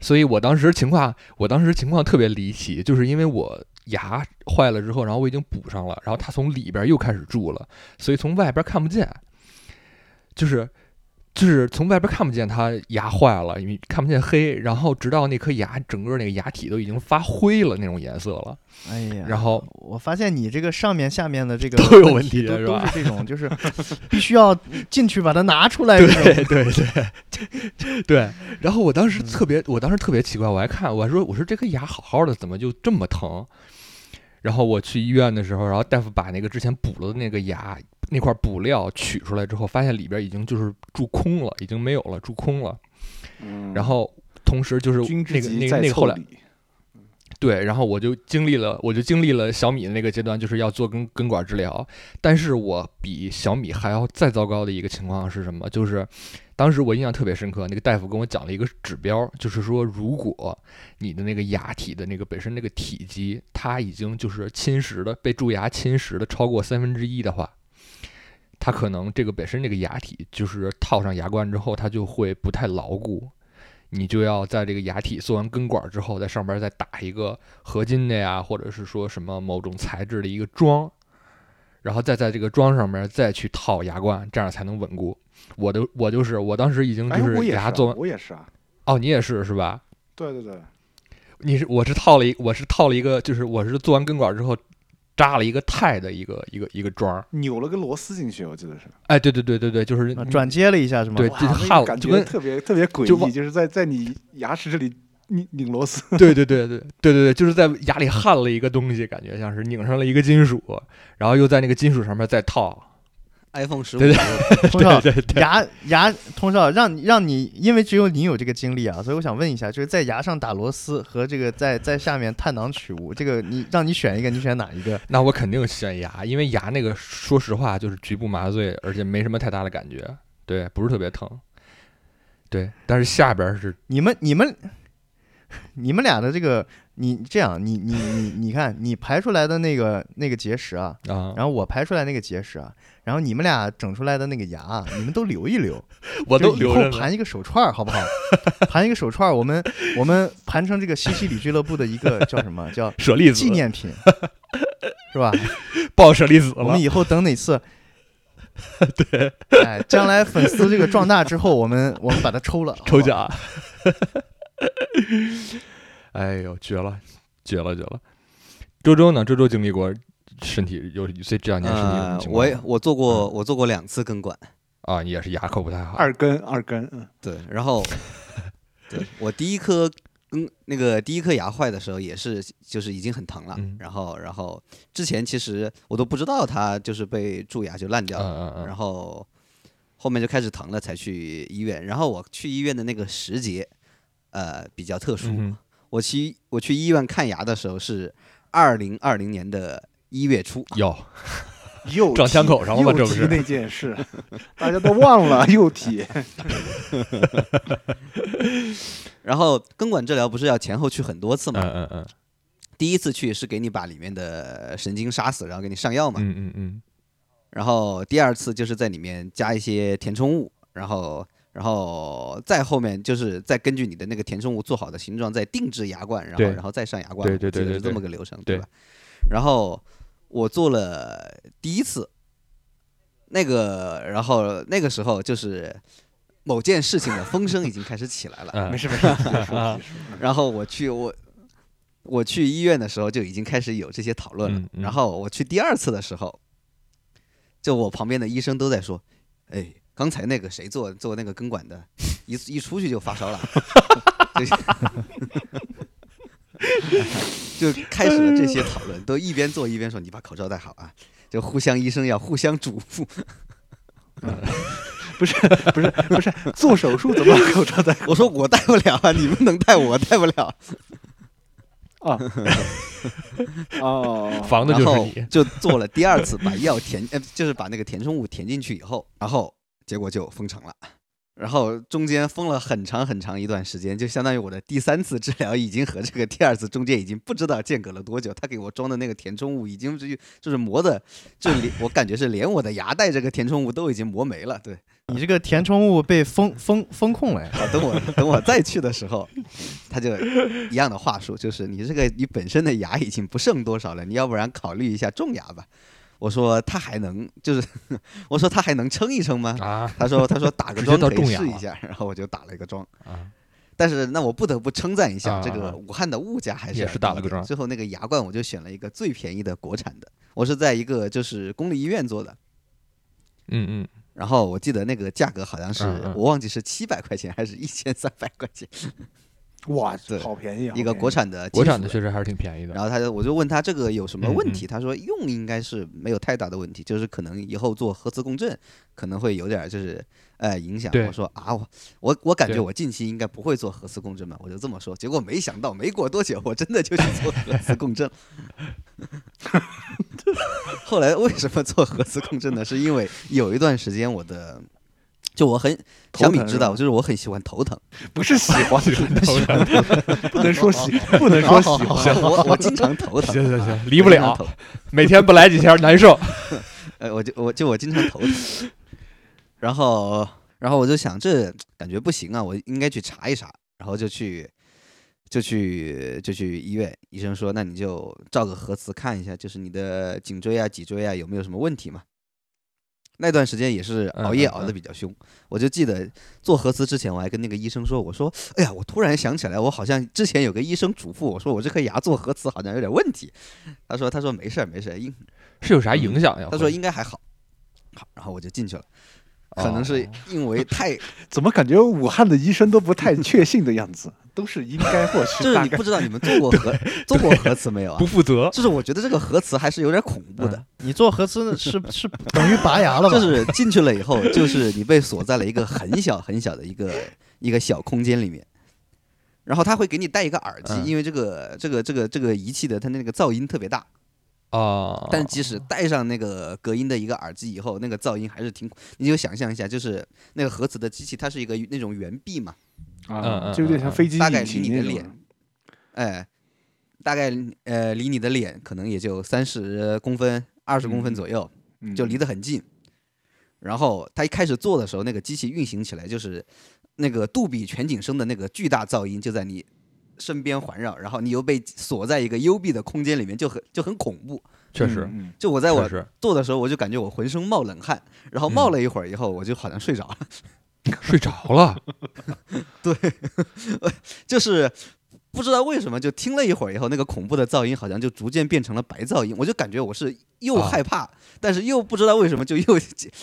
所以我当时情况，我当时情况特别离奇，就是因为我牙坏了之后，然后我已经补上了，然后它从里边又开始蛀了，所以从外边看不见，就是就是从外边看不见它牙坏了，因为看不见黑，然后直到那颗牙整个那个牙体都已经发灰了那种颜色了，哎呀，然后我发现你这个上面下面的这个都有问问都都题是吧这种，就是 必须要进去把它拿出来。对对对对，然后我当时特别，我当时特别奇怪，我还看，我还说，我说这颗牙好好的，怎么就这么疼？然后我去医院的时候，然后大夫把那个之前补了的那个牙那块补料取出来之后，发现里边已经就是蛀空了，已经没有了，蛀空了。嗯然后同时就是那个那个那个后来对，然后我就经历了，我就经历了小米的那个阶段，就是要做根根管治疗。但是我比小米还要再糟糕的一个情况是什么？就是当时我印象特别深刻，那个大夫跟我讲了一个指标，就是说如果你的那个牙体的那个本身那个体积，它已经就是侵蚀的被蛀牙侵蚀的超过三分之一的话，它可能这个本身这个牙体就是套上牙冠之后，它就会不太牢固。你就要在这个牙体做完根管之后，在上边再打一个合金的呀，或者是说什么某种材质的一个桩，然后再在这个桩上面再去套牙冠，这样才能稳固。我的我就是我当时已经哎，就是啊牙做完，我也是啊，哦，你也是是吧？对对对，你是我是套了一我是套了一个，就是我是做完根管之后扎了一个钛的一个一个一个桩儿。扭了个螺丝进去，我记得是。哎，对对对对对，就是转接了一下是吗？对哇就是焊感就跟觉特别特别诡异，就是在在你牙齿这里拧拧螺丝。对对对对对对对，就是在牙里焊了一个东西，感觉像是拧上了一个金属，然后又在那个金属上面再套。iPhone 十五对 通少对对对，牙牙通少让你让你，因为只有你有这个经历啊，所以我想问一下，就是在牙上打螺丝和这个在在下面探囊取物，这个你让你选一个，你选哪一个？那我肯定选牙，因为牙那个说实话就是局部麻醉，而且没什么太大的感觉，对，不是特别疼。对，但是下边是你们你们 你们俩的这个，你这样，你你你你看，你排出来的那个那个结石啊，啊，然后我排出来那个结石啊，然后你们俩整出来的那个牙啊，你们都留一留，我都留。盘一个手串儿好不好？盘一个手串儿，我们我们盘成这个西西里俱乐部的一个叫什么叫舍利子纪念品，是吧？抱舍利子了我们，以后等哪次，对，哎，将来粉丝这个壮大之后，我们我们把它抽了。抽奖。哎呦，绝了，绝了，绝了！周周呢？周周经历过身体有所以这两年身体情况吗？我也我做过我做过两次根管，啊，也是牙口不太好。二根二根，嗯，对，然后 对我第一颗根那个第一颗牙坏的时候也是就是已经很疼了，嗯然后然后之前其实我都不知道它就是被蛀牙就烂掉嗯了，嗯嗯，然后后面就开始疼了才去医院，然后我去医院的那个时节，呃比较特殊，嗯我去我去医院看牙的时候是二零二零年的一月初，哼，有又撞枪口上了吗这不是又提那件事，大家都忘了，又提。然后根管治疗不是要前后去很多次嘛？嗯嗯嗯第一次去是给你把里面的神经杀死，然后给你上药嘛。嗯嗯嗯然后第二次就是在里面加一些填充物，然后然后再后面就是再根据你的那个填充物做好的形状再定制牙冠，然后然后再上牙冠，对对对是这对对。么个流程，对吧？然后我做了第一次，那个然后那个时候就是某件事情的风声已经开始起来了，嗯。没事没事，然后我去我我去医院的时候就已经开始有这些讨论了。嗯嗯。然后我去第二次的时候，就我旁边的医生都在说：“哎，刚才那个谁做做那个根管的，一一出去就发烧了。就” 就开始了这些讨论，都一边做一边说：“你把口罩戴好啊！”就互相医生要互相嘱咐。不是不是不是，做手术怎么把口罩戴我说我戴不了啊，你们能戴，我戴不了。啊？哦，防的然后就是你。就做了第二次，把药填，呃，就是把那个填充物填进去以后，然后结果就封城了。然后中间封了很长很长一段时间，就相当于我的第三次治疗已经和这个第二次中间已经不知道间隔了多久。他给我装的那个填充物已经是就是磨的，就连我感觉是连我的牙带这个填充物都已经磨没了。对，你这个填充物被封封封控了呀。啊，等我等我再去的时候，他就一样的话术，就是你这个你本身的牙已经不剩多少了，你要不然考虑一下种牙吧。我说他还能，就是我说他还能撑一撑吗？啊他说他说打个桩可以试一下，然后我就打了一个桩。啊！但是那我不得不称赞一下啊这个武汉的物价还是打了个桩最后那个牙冠我就选了一个最便宜的国产的，我是在一个就是公立医院做的。嗯嗯，然后我记得那个价格好像是、我忘记是七百块钱还是一千三百块钱，哇对，好便宜啊！一个国产的国产的确实还是挺便宜的。然后他就我就问他这个有什么问嗯题，他说用应该是没有太大的问题，就是可能以后做核磁共振可能会有点儿就是呃影响。我说啊我我我感觉我近期应该不会做核磁共振吧，我就这么说。结果没想到没过多久我真的就去做核磁共振。后来为什么做核磁共振呢？是因为有一段时间我的。就我很小米知道，就是我很喜欢头疼，不是喜欢，不能说喜，不能说喜欢。我我经常头疼，行行行啊离不了。每天不来几天难受。呃，我就我就我经常头疼，然后然后我就想这感觉不行啊，我应该去查一查，然后就去就去就去医院，医生说那你就照个核磁看一下，就是你的颈椎啊、脊椎啊有没有什么问题嘛。那段时间也是熬夜熬得比较凶，我就记得做核磁之前，我还跟那个医生说，我说，哎呀，我突然想起来，我好像之前有个医生嘱咐我说，我这颗牙做核磁好像有点问题。他说，他说没事儿没事儿，应 是有啥影响呀？他说应该还好，好，然后我就进去了。可能是哦因为太，怎么感觉武汉的医生都不太确信的样子？都是应该或是就是你不知道你们做过核做过核磁没有啊不？负责。就是我觉得这个核磁还是有点恐怖的，你做核磁 是是等于拔牙了吧？就是进去了以后，就是你被锁在了一个很小很小的一个一个小空间里面，然后他会给你戴一个耳机，嗯因为这个这个这个这个仪器的它那个噪音特别大，啊，但即使戴上那个隔音的一个耳机以后，那个噪音还是挺，你就想象一下，就是那个核磁的机器，它是一个那种圆臂嘛，嗯啊，嗯就有点像嗯飞机大概引擎离你的脸那种。哎，大概呃离你的脸可能也就三十公分、二十公分嗯左右，嗯就离得很近。然后它一开始做的时候，那个机器运行起来就是那个杜比全景声的那个巨大噪音就在你身边环绕，然后你又被锁在一个幽闭的空间里面，就很就很恐怖。确实，就我在我做的时候，我就感觉我浑身冒冷汗，然后嗯冒了一会儿以后，我就好像睡着了，睡着了。对就是不知道为什么，就听了一会儿以后，那个恐怖的噪音好像就逐渐变成了白噪音，我就感觉我是又啊害怕，但是又不知道为什么就又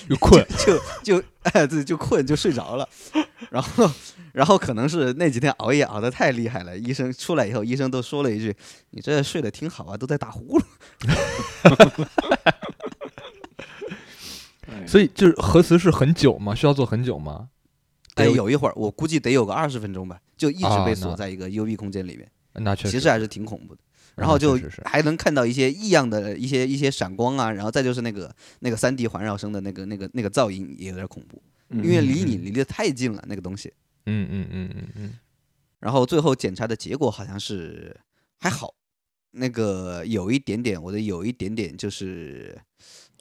又困，就就哎对，就困就睡着了，然后然后可能是那几天熬夜熬得太厉害了，医生出来以后，医生都说了一句：“你这睡得挺好啊，都在打呼噜。哎所以就是核磁是很久吗？需要做很久吗？”哎，得有有一会儿，我估计得有个二十分钟吧，就一直啊被锁在一个幽闭空间里面，那确实，其实还是挺恐怖的。然后就还能看到一些异样的一些一些闪光啊，然后再就是那个那个三 D 环绕声的那个那个那个噪音也有点恐怖，嗯因为离你离得太近了那个东西。嗯嗯嗯嗯嗯，然后最后检查的结果好像是还好，那个有一点点，我的有一点点就是，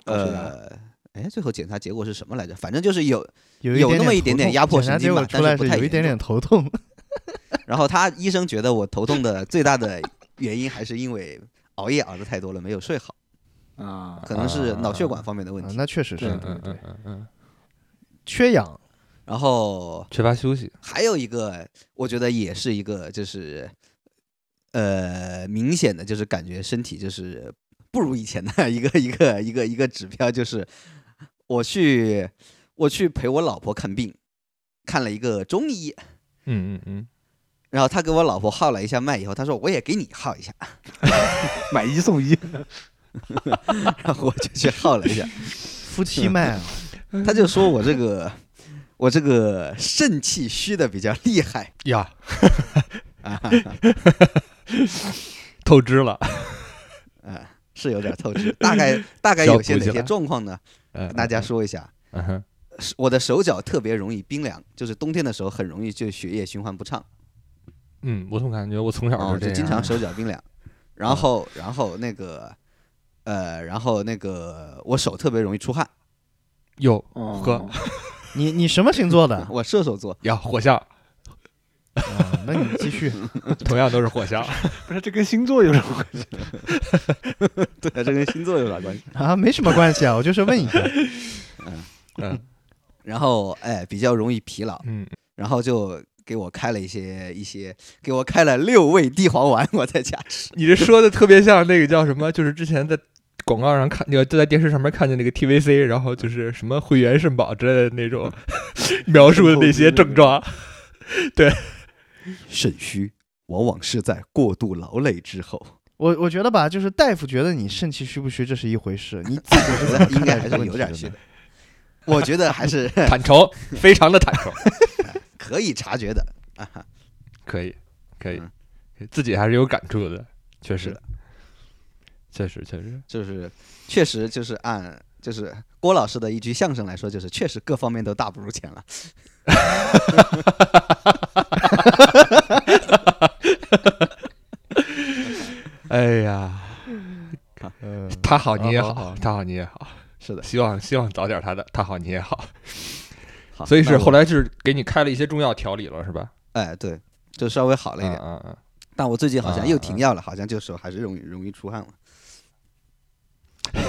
呃，哎，最后检查结果是什么来着？反正就是有，有有那么一点点压迫神经吧但是不太严有一点点头痛。然后他医生觉得我头痛的最大的原因还是因为熬夜熬的太多了，没有睡好，啊，可能是脑血管方面的问啊题。那确实是对嗯嗯嗯嗯嗯，缺氧。然后缺乏休息，还有一个，我觉得也是一个，就是呃，明显的就是感觉身体就是不如以前的 一个一个一个一个指标，就是我去我去陪我老婆看病，看了一个中医，嗯嗯嗯，然后他给我老婆号了一下脉以后，他说我也给你号一下，买一送一，然后我就去号了一下，夫妻脉啊，他就说我这个我这个肾气虚的比较厉害。呀，啊，透支了，啊，是有点透支，大概大概有些哪些状况呢？跟跟大家，说一下。嗯哼，我的手脚特别容易冰凉，就是冬天的时候很容易就血液循环不畅，嗯，我总感觉我从小哦，就这样，就经常手脚冰凉。然后，然后那个，呃，然后那个我手特别容易出汗，有哦呵。你你什么星座的？我射手座，呀火象，啊那你继续。同样都是火象，不是这跟星座有什么关系？对，这跟星座有啥关系？啊，没什么关系啊，我就是问一下。嗯嗯然后，哎，比较容易疲劳，嗯，然后就给我开了一些一些，给我开了六味地黄丸，我在家吃。你这说的特别像那个叫什么，就是之前在广告上看，就在电视上面看见那个 TVC，然后就是什么汇源肾宝之类的那种描述的那些症状，肾虚往往是在过度劳累之后，我我觉得吧，就是大夫觉得你肾气虚不虚，这是一回事，你自己觉得 应该还是有点虚的。我觉得还是坦诚，非常的坦诚，可以察觉的啊。可以，可以嗯，自己还是有感触的，确实，确实，确实，就是确实就是按就是郭老师的一句相声来说，就是确实各方面都大不如前了。哎呀，嗯，他好你也好好，他好你也好，是的，希望希望早点他的他好你也好，好，所以是后来是给你开了一些中药调理了，是吧？哎对，就稍微好了一点。嗯嗯但我最近好像啊又停药了，好像就手还是容易容易出汗了。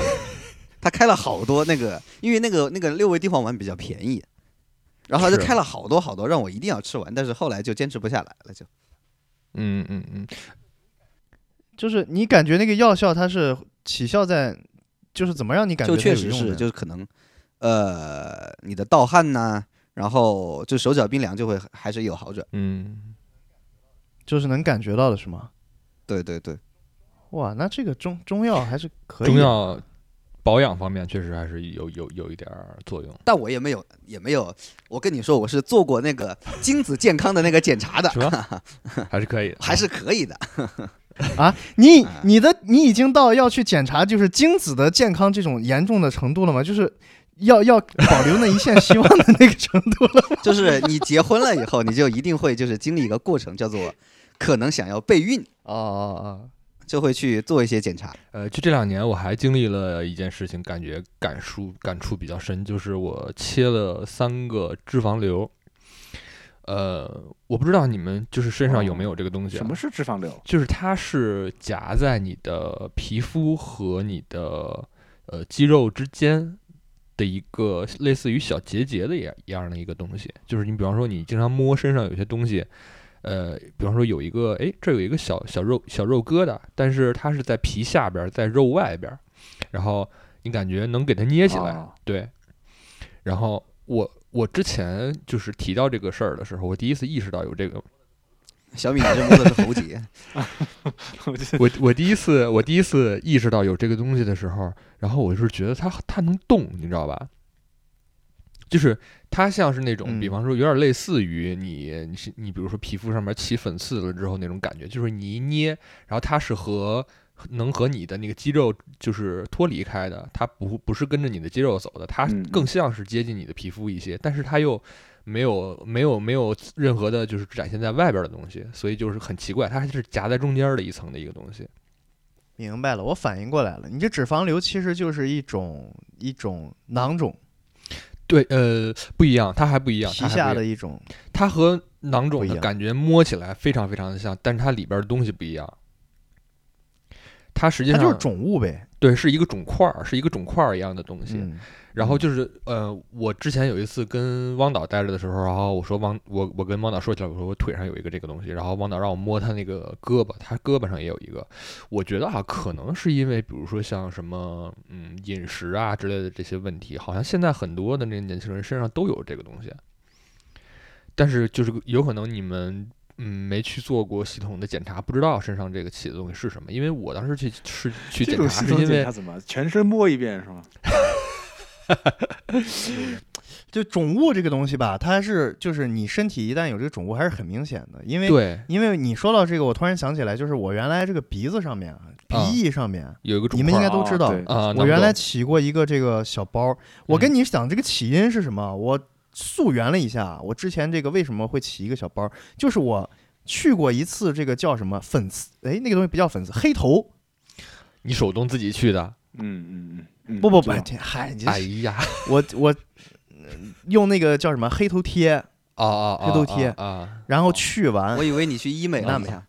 他开了好多那个，因为那个那个六味地黄丸比较便宜，然后他就开了好多好多，让我一定要吃完，但是后来就坚持不下来了，就嗯嗯嗯，就是你感觉那个药效它是起效在，就是怎么让你感觉就确实是就是可能，呃，你的盗汗呐、然后就手脚冰凉就会还是有好转。嗯，就是能感觉到的是吗？对对对，哇，那这个中中药还是可以的。中药保养方面确实还是有有有一点儿作用，但我也没有也没有，我跟你说，我是做过那个精子健康的那个检查的是，吧？还是可以的，还是可以的。啊，你啊你的你已经到要去检查就是精子的健康这种严重的程度了吗？就是要要保留那一线希望的那个程度了吗？就是你结婚了以后，你就一定会就是经历一个过程，叫做可能想要备孕，哦哦哦，就会去做一些检查。呃，就这两年我还经历了一件事情，感觉感触感触比较深，就是我切了三个脂肪瘤。呃，我不知道你们就是身上有没有这个东西、啊什么是脂肪瘤？就是它是夹在你的皮肤和你的呃肌肉之间的一个类似于小结节的一样一样的一个东西。就是你比方说你经常摸身上有些东西，呃，比方说有一个哎这有一个小小肉小肉疙瘩，但是它是在皮下边儿，在肉外边儿，然后你感觉能给它捏起来，啊对。然后我我之前就是提到这个事儿的时候，我第一次意识到有这个小米，你这摸的是喉结，我我我第一次我第一次意识到有这个东西的时候，然后我就是觉得它它能动，你知道吧？就是它像是那种，比嗯方说有点类似于你你是你比如说皮肤上面起粉刺了之后那种感觉，就是你一捏，然后它是和能和你的那个肌肉就是脱离开的，它不不是跟着你的肌肉走的，它嗯更像是接近你的皮肤一些，但是它又没有没有没有任何的就是展现在外边的东西，所以就是很奇怪，它还是夹在中间的一层的一个东西。明白了，我反应过来了，你这脂肪瘤其实就是一种一种囊肿，对，呃，不一样，它还不一样，皮它还不一样下的一种。它和囊不一样肿的感觉摸起来非常非常的像，但是它里边的东西不一样。它实际上它就是肿物呗。对，是一个肿块儿，是一个肿块儿一样的东西。嗯，然后就是呃，我之前有一次跟汪导待着的时候，然后我说汪，我我跟汪导说起来，我说我腿上有一个这个东西，然后汪导让我摸他那个胳膊，他胳膊上也有一个。我觉得啊，可能是因为比如说像什么嗯饮食啊之类的这些问题，好像现在很多的那个年轻人身上都有这个东西。但是就是有可能你们嗯没去做过系统的检查，不知道身上这个起的东西是什么。因为我当时去是去检查是因为检查怎么全身摸一遍是吗？就肿物这个东西吧，它是就是你身体一旦有这个肿物，还是很明显的。因为对因为你说到这个，我突然想起来，就是我原来这个鼻子上面啊，鼻啊翼上面，有一个肿你们应该都知道啊，我原来起过一个这个小包。我跟你讲，这个起因是什么？我溯源了一下，我之前这个为什么会起一个小包，就是我去过一次这个叫什么粉刺，哎，那个东西不叫粉刺，黑头。你手动自己去的？嗯嗯嗯嗯，不不不，这嗨，你这哎呀，我我呃用那个叫什么黑头贴，啊啊啊！黑头贴啊啊，然后去完我，以为你去医美了没有。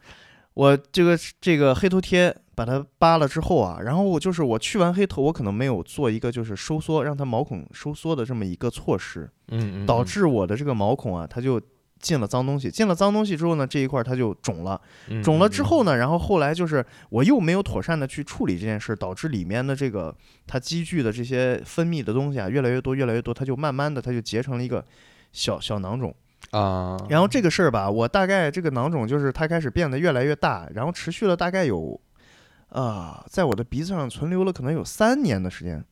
我这个这个黑头贴把它扒了之后啊，然后我就是我去完黑头，我可能没有做一个就是收缩，让它毛孔收缩的这么一个措施，嗯嗯，导嗯致我的这个毛孔啊，它就进了脏东西。进了脏东西之后呢，这一块儿它就肿了。嗯肿了之后呢，然后后来就是我又没有妥善的去处理这件事，导致里面的这个它积聚的这些分泌的东西啊，越来越多，越来越多，它就慢慢的它就结成了一个小小囊肿。啊，然后这个事儿吧，我大概这个囊肿就是它开始变得越来越大，然后持续了大概有，啊、在我的鼻子上存留了可能有三年的时间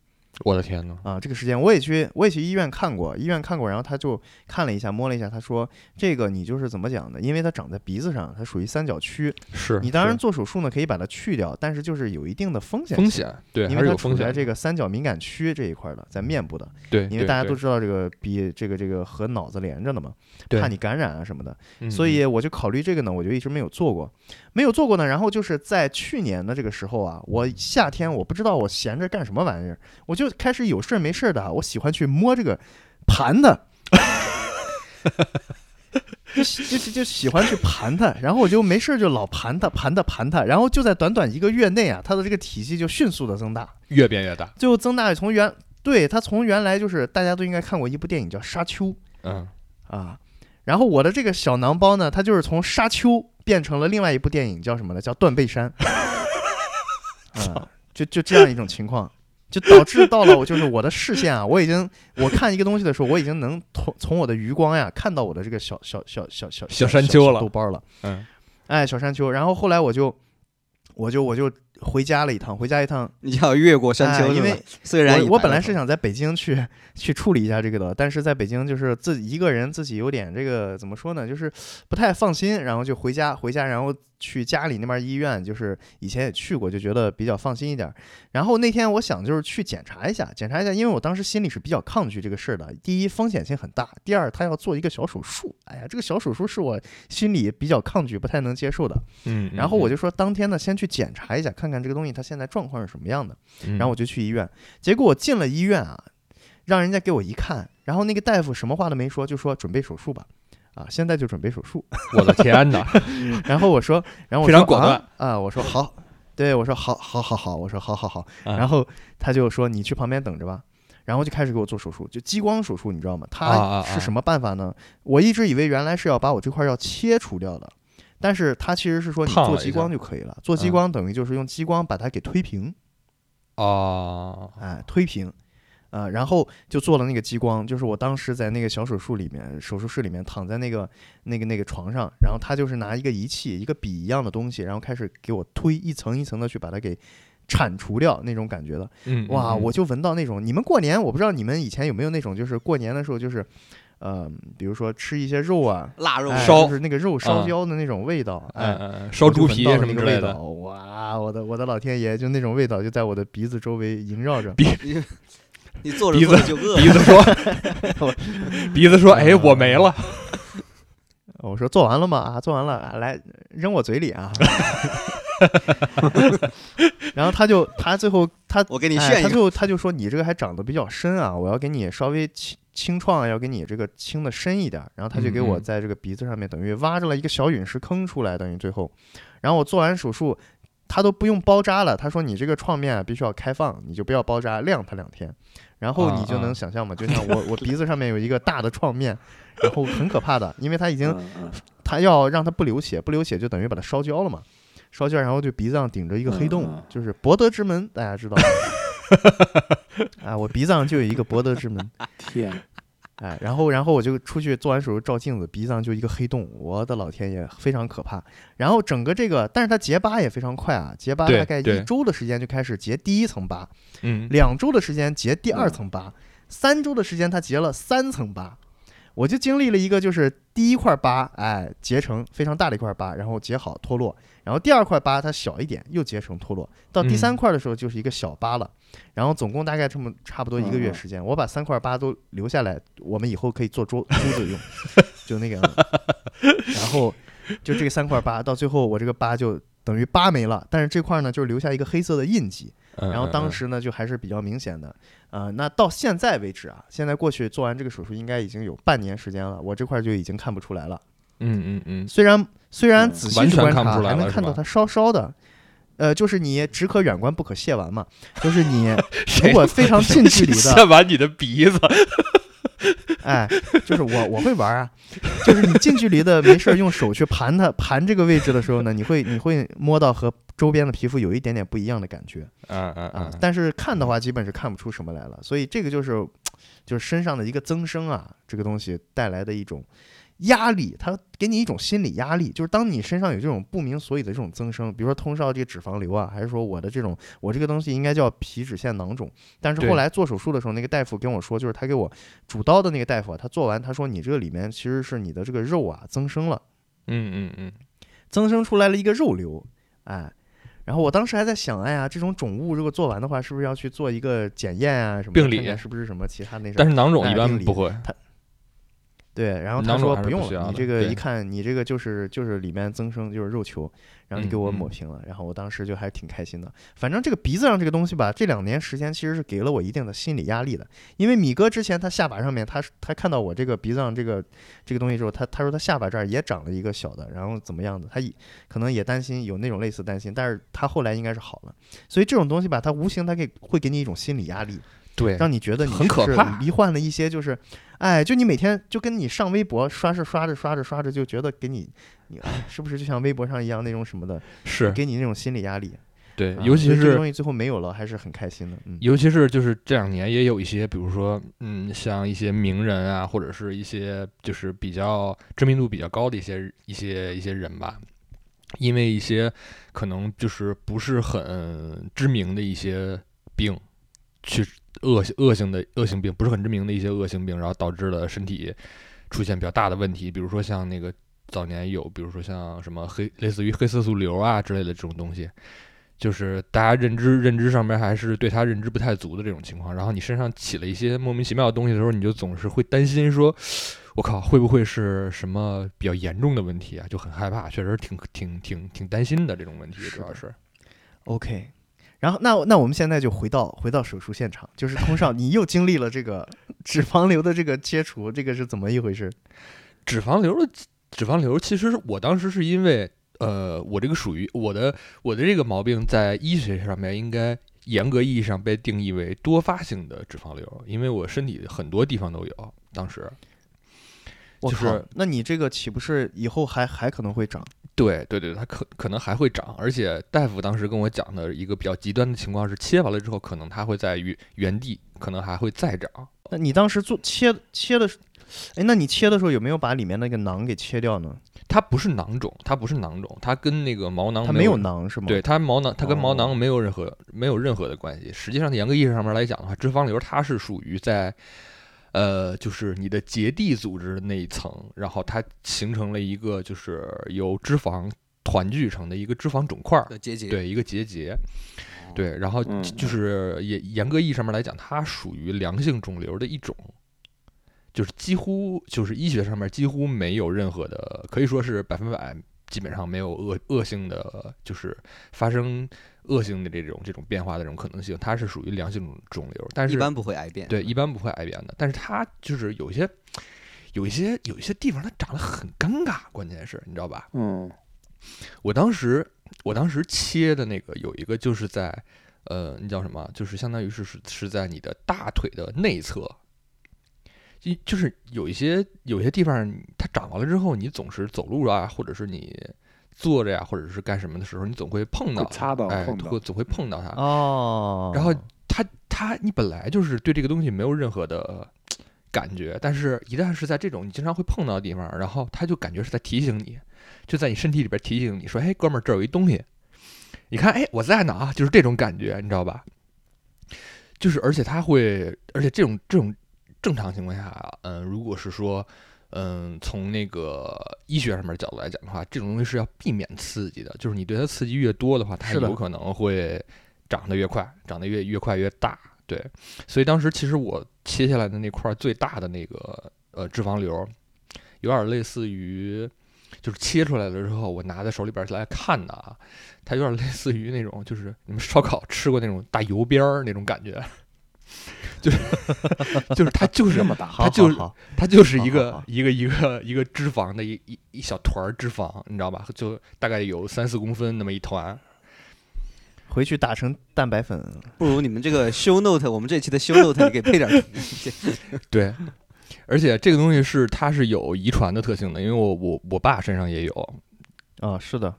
我的天呐，啊。这个时间我也去我也去医院看过，医院看过，然后他就看了一下，摸了一下，他说这个你就是怎么讲的？因为它长在鼻子上，它属于三角区，是你当然做手术呢可以把它去掉，但是就是有一定的风险。风险，对，因为它处在这个三角敏感区这一块儿的，在面部的，对，因为大家都知道这个鼻这个这个和脑子连着的嘛，怕你感染啊什么的。嗯所以我就考虑这个呢，我就一直没有做过，没有做过呢。然后就是在去年的这个时候啊，我夏天我不知道我闲着干什么玩意儿，我就开始有事儿没事儿的，我喜欢去摸这个盘的，就喜就就就喜欢去盘它，然后我就没事儿就老盘它盘它盘它，然后就在短短一个月内啊，它的这个体积就迅速的增大，越变越大，最后增大从原对它从原来就是大家都应该看过一部电影叫《沙丘》。嗯，啊。然后我的这个小囊包呢，它就是从沙丘变成了另外一部电影，叫什么呢？叫断背山。啊，就就这样一种情况，就导致到了我就是我的视线啊，我已经我看一个东西的时候，我已经能从从我的余光呀看到我的这个小小小小小小山丘了豆包了。嗯，哎，小山丘。然后后来我就我就我就回家了一趟，回家一趟，你要越过山丘哎因为虽然我我本来是想在北京去去处理一下这个的，但是在北京就是自己一个人自己有点这个怎么说呢，就是不太放心，然后就回家回家，然后去家里那边医院，就是以前也去过，就觉得比较放心一点。然后那天我想就是去检查一下，检查一下，因为我当时心里是比较抗拒这个事儿的。第一，风险性很大；第二，他要做一个小手术，哎呀，这个小手术是我心里比较抗拒、不太能接受的。嗯，然后我就说，当天呢，先去检查一下，看看这个东西它现在状况是什么样的。然后我就去医院，结果我进了医院啊，让人家给我一看，然后那个大夫什么话都没说，就说准备手术吧，啊，现在就准备手术。我的天呐，然后我说，然后我说非常果断啊啊，我说好，对我说好，好，好，好，我说好好好，啊然后他就说你去旁边等着吧。然后就开始给我做手术，就激光手术，你知道吗？啊啊啊它是什么办法呢？我一直以为原来是要把我这块要切除掉的，但是他其实是说你做激光就可以了。做嗯激光等于就是用激光把它给推平，哦，哎，推平，啊、然后就做了那个激光，就是我当时在那个小手术里面，手术室里面躺在那个那个那个床上，然后他就是拿一个仪器，一个笔一样的东西，然后开始给我推一层一层的去把它给铲除掉那种感觉的。嗯，哇，嗯我就闻到那种，你们过年我不知道你们以前有没有那种，就是过年的时候就是。呃，比如说吃一些肉啊，腊肉哎烧就是那个肉烧啊焦的那种味道，哎，烧猪皮什么之类的味道，哇，我的我的老天爷，就那种味道就在我的鼻子周围萦绕着。你坐着鼻子坐着就饿鼻子说，鼻子说，哎，我没了，我说做完了吗？啊，做完了，啊来扔我嘴里啊。然后他就他最后他我给你哎他炫一个，最后他就说你这个还长得比较深啊，我要给你稍微清清创，要给你这个清的深一点儿。然后他就给我在这个鼻子上面等于挖着了一个小陨石坑出来，等于最后，然后我做完手术。他都不用包扎了，他说你这个创面啊必须要开放，你就不要包扎，晾它两天，然后啊你就能啊想象嘛，就像我我鼻子上面有一个大的创面，然后很可怕的，因为它已经嗯嗯。他要让它不流血，不流血就等于把它烧焦了嘛，烧焦然后就鼻子上顶着一个黑洞，就是博德之门，大家知道吗？啊，我鼻子上就有一个博德之门，天，哎，然后然后我就出去做完手术照镜子，鼻子上就一个黑洞，我的老天爷，非常可怕。然后整个这个，但是它结疤也非常快啊，结疤大概一周的时间就开始结第一层疤，嗯，两周的时间结第二嗯层疤，三周的时间它结了三层疤。我就经历了一个，就是第一块疤，哎，结成非常大的一块疤，然后结好脱落，然后第二块疤它小一点，又结成脱落，到第三嗯。块的时候就是一个小疤了，然后总共大概这么差不多一个月时间，我把三块疤都留下来，我们以后可以做珠珠 子用，就那个 然后就这个三块疤，到最后我这个疤就等于疤没了，但是这块呢就是留下一个黑色的印记，嗯然后当嗯时呢就还是比较明显的，呃，那到现在为止啊，现在过去做完这个手术应该已经有半年时间了，我这块就已经看不出来了。嗯嗯嗯，虽然虽然嗯仔细去观察还能看到它稍稍的，呃，就是你只可远观不可亵玩嘛，就是你 如果非常近距离的，亵玩你的鼻子，哎，就是我我会玩啊，就是你近距离的没事儿用手去盘它盘这个位置的时候呢，你会你会摸到和周边的皮肤有一点点不一样的感觉。嗯嗯啊嗯，，但是看的话基本是看不出什么来了，所以这个就是就是身上的一个增生啊，这个东西带来的一种压力，它给你一种心理压力，就是当你身上有这种不明所以的这种增生，比如说通少这个脂肪瘤啊，还是说我的这种我这个东西应该叫皮脂腺囊肿，但是后来做手术的时候，那个大夫跟我说，就是他给我主刀的那个大夫啊，他做完他说你这个里面其实是你的这个肉啊增生了。嗯嗯嗯，增生出来了一个肉瘤，哎，然后我当时还在想，哎呀，这种肿物如果做完的话，是不是要去做一个检验啊什么，病理是不是什么其他那种？但是囊肿一般不会，对，然后他说不用了，你这个一看，你这个就是就是里面增生就是肉球，然后你给我抹平了，然后我当时就还挺开心的。反正这个鼻子上这个东西吧，这两年时间其实是给了我一定的心理压力的，因为米哥之前他下巴上面，他他看到我这个鼻子上这个这个东西之后，他他说他下巴这儿也长了一个小的，然后怎么样的，他也可能也担心有那种类似担心，但是他后来应该是好了。所以这种东西吧，它无形它给会给你一种心理压力。对，让你觉得你很可怕罹患了一些就是，哎，就你每天就跟你上微博刷着刷着刷着刷着，就觉得给你，你哎，是不是就像微博上一样那种什么的，是给你那种心理压力？对，啊尤其所以这个东西最后没有了，还是很开心的。嗯，尤其是就是这两年也有一些，比如说，嗯，像一些名人啊，或者是一些就是比较知名度比较高的一些一些一些人吧，因为一些可能就是不是很知名的一些病，去恶性恶性的恶性病，不是很知名的一些恶性病，然后导致了身体出现比较大的问题，比如说像那个早年有，比如说像什么黑类似于黑色素瘤啊之类的这种东西。就是大家认知认知上面还是对他认知不太足的这种情况，然后你身上起了一些莫名其妙的东西的时候，你就总是会担心说，我靠，会不会是什么比较严重的问题啊？就很害怕，确实挺挺挺挺担心的这种问题，主要是。OK。然后那那我们现在就回到回到手术现场，就是空少，你又经历了这个脂肪瘤的这个切除，这个是怎么一回事？脂肪瘤的脂肪瘤，其实我当时是因为，呃，我这个属于我的我的这个毛病在医学上面应该严格意义上被定义为多发性的脂肪瘤，因为我身体很多地方都有，当时。就是我靠，那你这个岂不是以后还还可能会长？对对对，它可可能还会长，而且大夫当时跟我讲的一个比较极端的情况是，切完了之后，可能它会在原原地，可能还会再长。那你当时做切切的时，哎，那你切的时候有没有把里面那个囊给切掉呢？它不是囊肿，它不是囊肿，它跟那个毛囊它没有有囊是吗？对，它毛囊，它跟毛哦囊没有任何、没有任何的关系。实际上，严格意义上面来讲的话，脂肪瘤它是属于在，呃，就是你的结缔组织那一层，然后它形成了一个就是由脂肪团聚成的一个脂肪肿块儿，的结节，对，一个结节。哦，对，然后嗯就是也严格意义上面来讲，它属于良性肿瘤的一种，就是几乎就是医学上面几乎没有任何的，可以说是百分百基本上没有恶恶性的，就是发生恶性的这种这种变化的这种可能性，它是属于良性肿瘤，但是一般不会癌变。对，一般不会癌变的，但是它就是有一些有一些有一些地方它长得很尴尬，关键是你知道吧？嗯我当时我当时切的那个有一个就是在呃，那叫什么？就是相当于是是是在你的大腿的内侧。一就是有一些有一些地方它长完了之后，你总是走路啊，或者是你坐着呀、或者是干什么的时候，你总会碰到会擦到哎，碰到会总会碰到它。哦，然后它它你本来就是对这个东西没有任何的感觉，但是一旦是在这种你经常会碰到的地方，然后它就感觉是在提醒你，就在你身体里边提醒你说：“哎，哥们儿，这儿有一东西，你看，哎，我在呢啊！”就是这种感觉，你知道吧？就是而且它会，而且这种这种正常情况下，嗯，如果是说。嗯，从那个医学上面角度来讲的话，这种东西是要避免刺激的。就是你对它刺激越多的话，它是有可能会长得越快，长得越越快越大。对，所以当时其实我切下来的那块儿最大的那个呃脂肪瘤，有点类似于，就是切出来了之后，我拿在手里边儿来看的啊，它有点类似于那种就是你们烧烤吃过那种大油边儿那种感觉，就是 就是它就是这么大，好它就是它就是一个一个一个一个脂肪的一一一小团脂肪，你知道吧？就大概有三四公分那么一团。回去打成蛋白粉。不如你们这个 show note，我们这期的 show note 你给配点。对，而且这个东西是它是有遗传的特性的，因为我我我爸身上也有。啊，是的，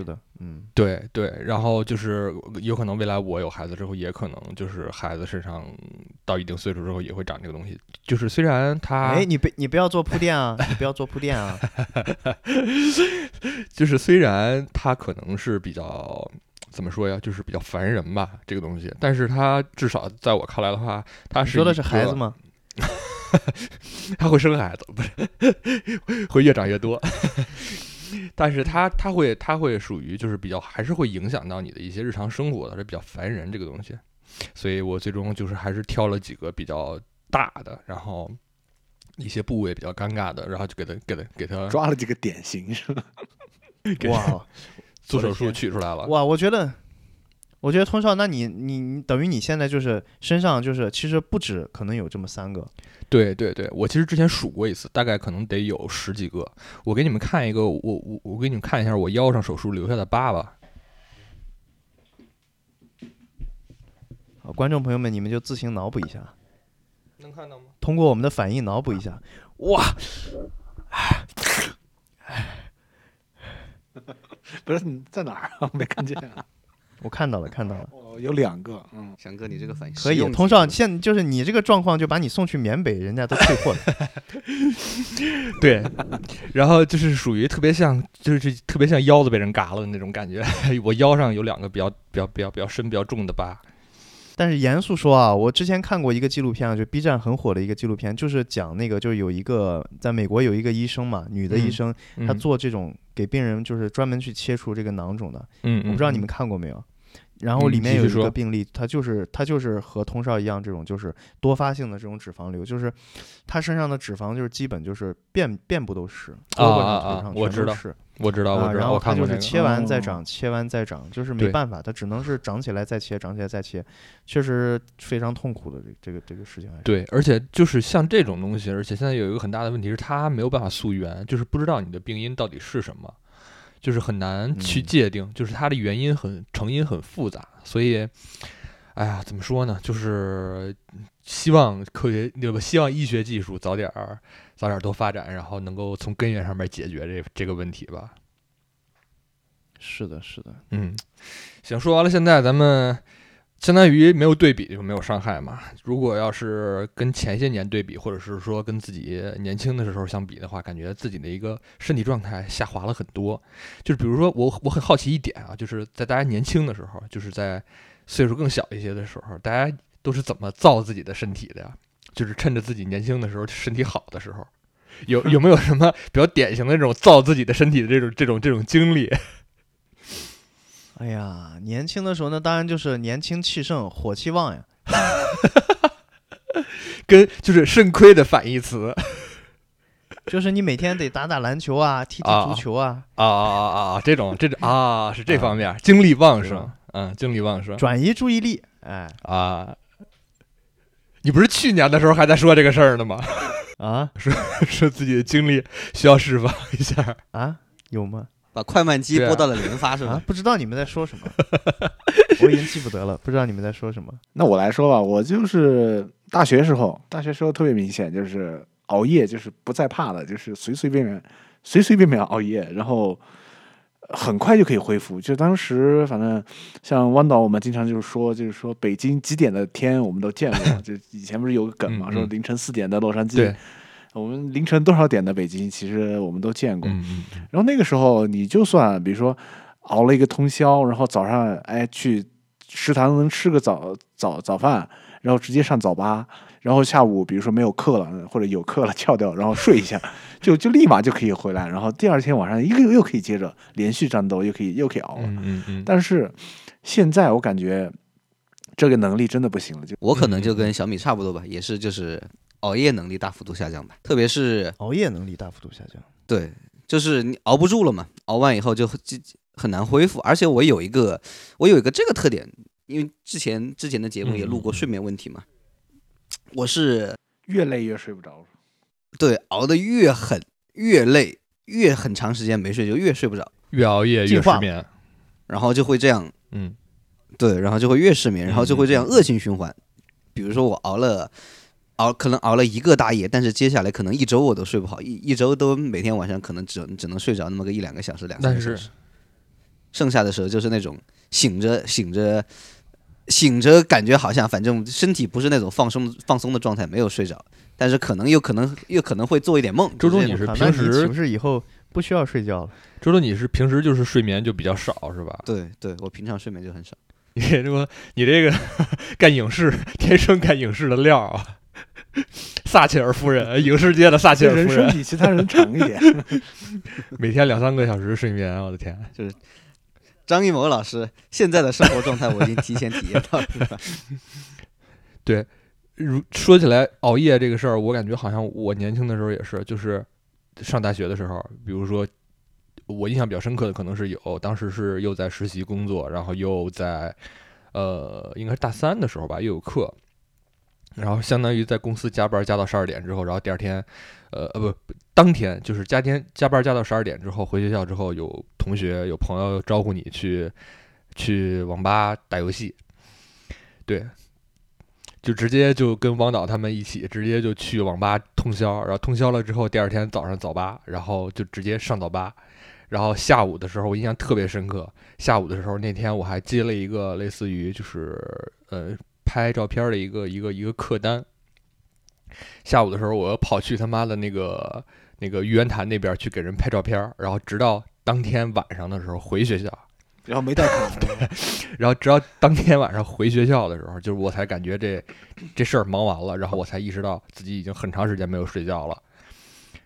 是的，嗯，对对，然后就是有可能未来我有孩子之后，也可能就是孩子身上到一定岁数之后也会长这个东西。就是虽然他，哎，你别你不要做铺垫啊，你不要做铺垫啊。就是虽然他可能是比较怎么说呀，就是比较烦人吧，这个东西，但是他至少在我看来的话，他是说的？是孩子吗？他会生孩子，不是 会越长越多。但是它它会它会属于就是比较还是会影响到你的一些日常生活的，这比较烦人这个东西。所以我最终就是还是挑了几个比较大的，然后一些部位比较尴尬的，然后就给它给它给它抓了几个典型是吧？给它哇做手术取出来了。哇，我觉得，我觉得通少，那你你你等于你现在就是身上就是其实不止可能有这么三个。对对对，我其实之前数过一次，大概可能得有十几个。我给你们看一个，我我我给你们看一下我腰上手术留下的疤吧。好，观众朋友们，你们就自行脑补一下，能看到吗？通过我们的反应脑补一下。哇，不是你在哪儿啊？没看见啊？我看到了，看到了，哦，有两个，嗯，翔哥，你这个反应可以。实用通少，现就是你这个状况，就把你送去缅北，人家都退货了。对，然后就是属于特别像，就是特别像腰子被人嘎了的那种感觉。我腰上有两个比较比较比较比较深、比较重的疤。但是严肃说啊，我之前看过一个纪录片啊，就 B 站很火的一个纪录片，就是讲那个，就是有一个在美国有一个医生嘛，女的医嗯生，她做这种给病人就是专门去切除这个囊肿的，嗯我不知道你们看过没有。然后嗯里面有一个病例，他就是他就是和通少一样，这种就是多发性的这种脂肪瘤，就是他身上的脂肪就是基本就是遍遍布都是，胳膊上、啊啊腿上我知道是我知道，我啊，知道，然后他就是。切完再哦长，切完再长，就是没办法，他只能是长起来再切，长起来再切，确实非常痛苦的这这个这个事情。对，而且就是像这种东西，而且现在有一个很大的问题是，它没有办法溯源，就是不知道你的病因到底是什么，就是很难去嗯界定，就是它的原因很成因很复杂，所以，哎呀，怎么说呢？就是希望科学，对吧？希望医学技术早点儿早点儿多发展，然后能够从根源上面解决这这个问题吧。是的，是的，嗯，行，说完了，现在咱们相当于没有对比就没有伤害嘛。如果要是跟前些年对比，或者是说跟自己年轻的时候相比的话，感觉自己的一个身体状态下滑了很多。就是比如说我我很好奇一点啊，就是在大家年轻的时候，就是在岁数更小一些的时候，大家都是怎么造自己的身体的呀？就是趁着自己年轻的时候身体好的时候，有有没有什么比较典型的这种造自己的身体的这种这种这种经历？哎呀，年轻的时候呢，当然就是年轻气盛，火气旺呀。跟就是肾亏的反义词。就是你每天得打打篮球啊，踢踢啊足球啊，啊啊啊啊啊！这种这种啊，是这方面，精力旺盛，嗯，精力旺盛转移注意力，哎啊。你不是去年的时候还在说这个事儿呢吗？啊 说说自己的精力需要释放一下。啊，有吗？把快慢机对啊拨到了连发是吧？啊，不知道你们在说什么，我已经记不得了，不知道你们在说什么。那我来说吧，我就是大学时候，大学时候特别明显，就是熬夜，就是不再怕了，就是随随便便、随随便便熬夜，然后很快就可以恢复。就当时反正像汪导，我们经常就是说，就是说北京几点的天我们都见过，就以前不是有个梗嘛，嗯嗯说凌晨四点的洛杉矶对，我们凌晨多少点的北京，其实我们都见过。然后那个时候，你就算比如说熬了一个通宵，然后早上哎去食堂能吃个早早早饭，然后直接上早八，然后下午比如说没有课了或者有课了翘掉，然后睡一下，就就立马就可以回来，然后第二天晚上又又可以接着连续战斗，又可以又可以熬了。嗯嗯嗯，但是现在我感觉这个能力真的不行了，就我可能就嗯跟小米差不多吧，也是就是熬夜能力大幅度下降吧，特别是熬夜能力大幅度下降，对，就是你熬不住了嘛，熬完以后就很就很难恢复。而且我有一个我有一个这个特点，因为之前之前的节目也录过睡眠问题嘛，我是越累越睡不着。对熬得越狠越累，越很长时间没睡就越睡不着，越熬夜越失眠。然后就会这样嗯对，然后就会越失眠，然后就会这样恶性循环。比如说我熬了熬，可能熬了一个大夜，但是接下来可能一周我都睡不好，一一周都每天晚上可能只只能睡着那么个一两个小时、两三但是个小时。剩下的时候就是那种醒着醒着醒着，感觉好像反正身体不是那种放松放松的状态，没有睡着，但是可能又可能又可能会做一点梦。周周，你是平时不是以后不需要睡觉了？周周，你是平时就是睡眠就比较少是吧？对对，我平常睡眠就很少。你这个你这个干影视，天生干影视的料啊！撒切尔夫人，影视界的撒切尔夫人，生比其他人长一点。每天两三个小时睡眠，我的天！就是张艺谋老师现在的生活状态，我已经提前体验到了。对如说起来熬夜这个事儿，我感觉好像我年轻的时候也是，就是上大学的时候，比如说我印象比较深刻的可能是有，当时是又在实习工作，然后又在呃应该是大三的时候吧，又有课，然后相当于在公司加班加到十二点之后，然后第二天呃呃不当天就是加天加班加到十二点之后回学校之后，有同学有朋友招呼你去去网吧打游戏，对，就直接就跟王导他们一起，直接就去网吧通宵，然后通宵了之后，第二天早上早八，然后就直接上早八，然后下午的时候我印象特别深刻，下午的时候那天我还接了一个类似于就是呃拍照片的一个一个一个客单，下午的时候我又跑去他妈的那个那个玉渊潭那边去给人拍照片，然后直到当天晚上的时候回学校，然后没带卡，然后直到当天晚上回学校的时候，就是我才感觉这这事儿忙完了，然后我才意识到自己已经很长时间没有睡觉了，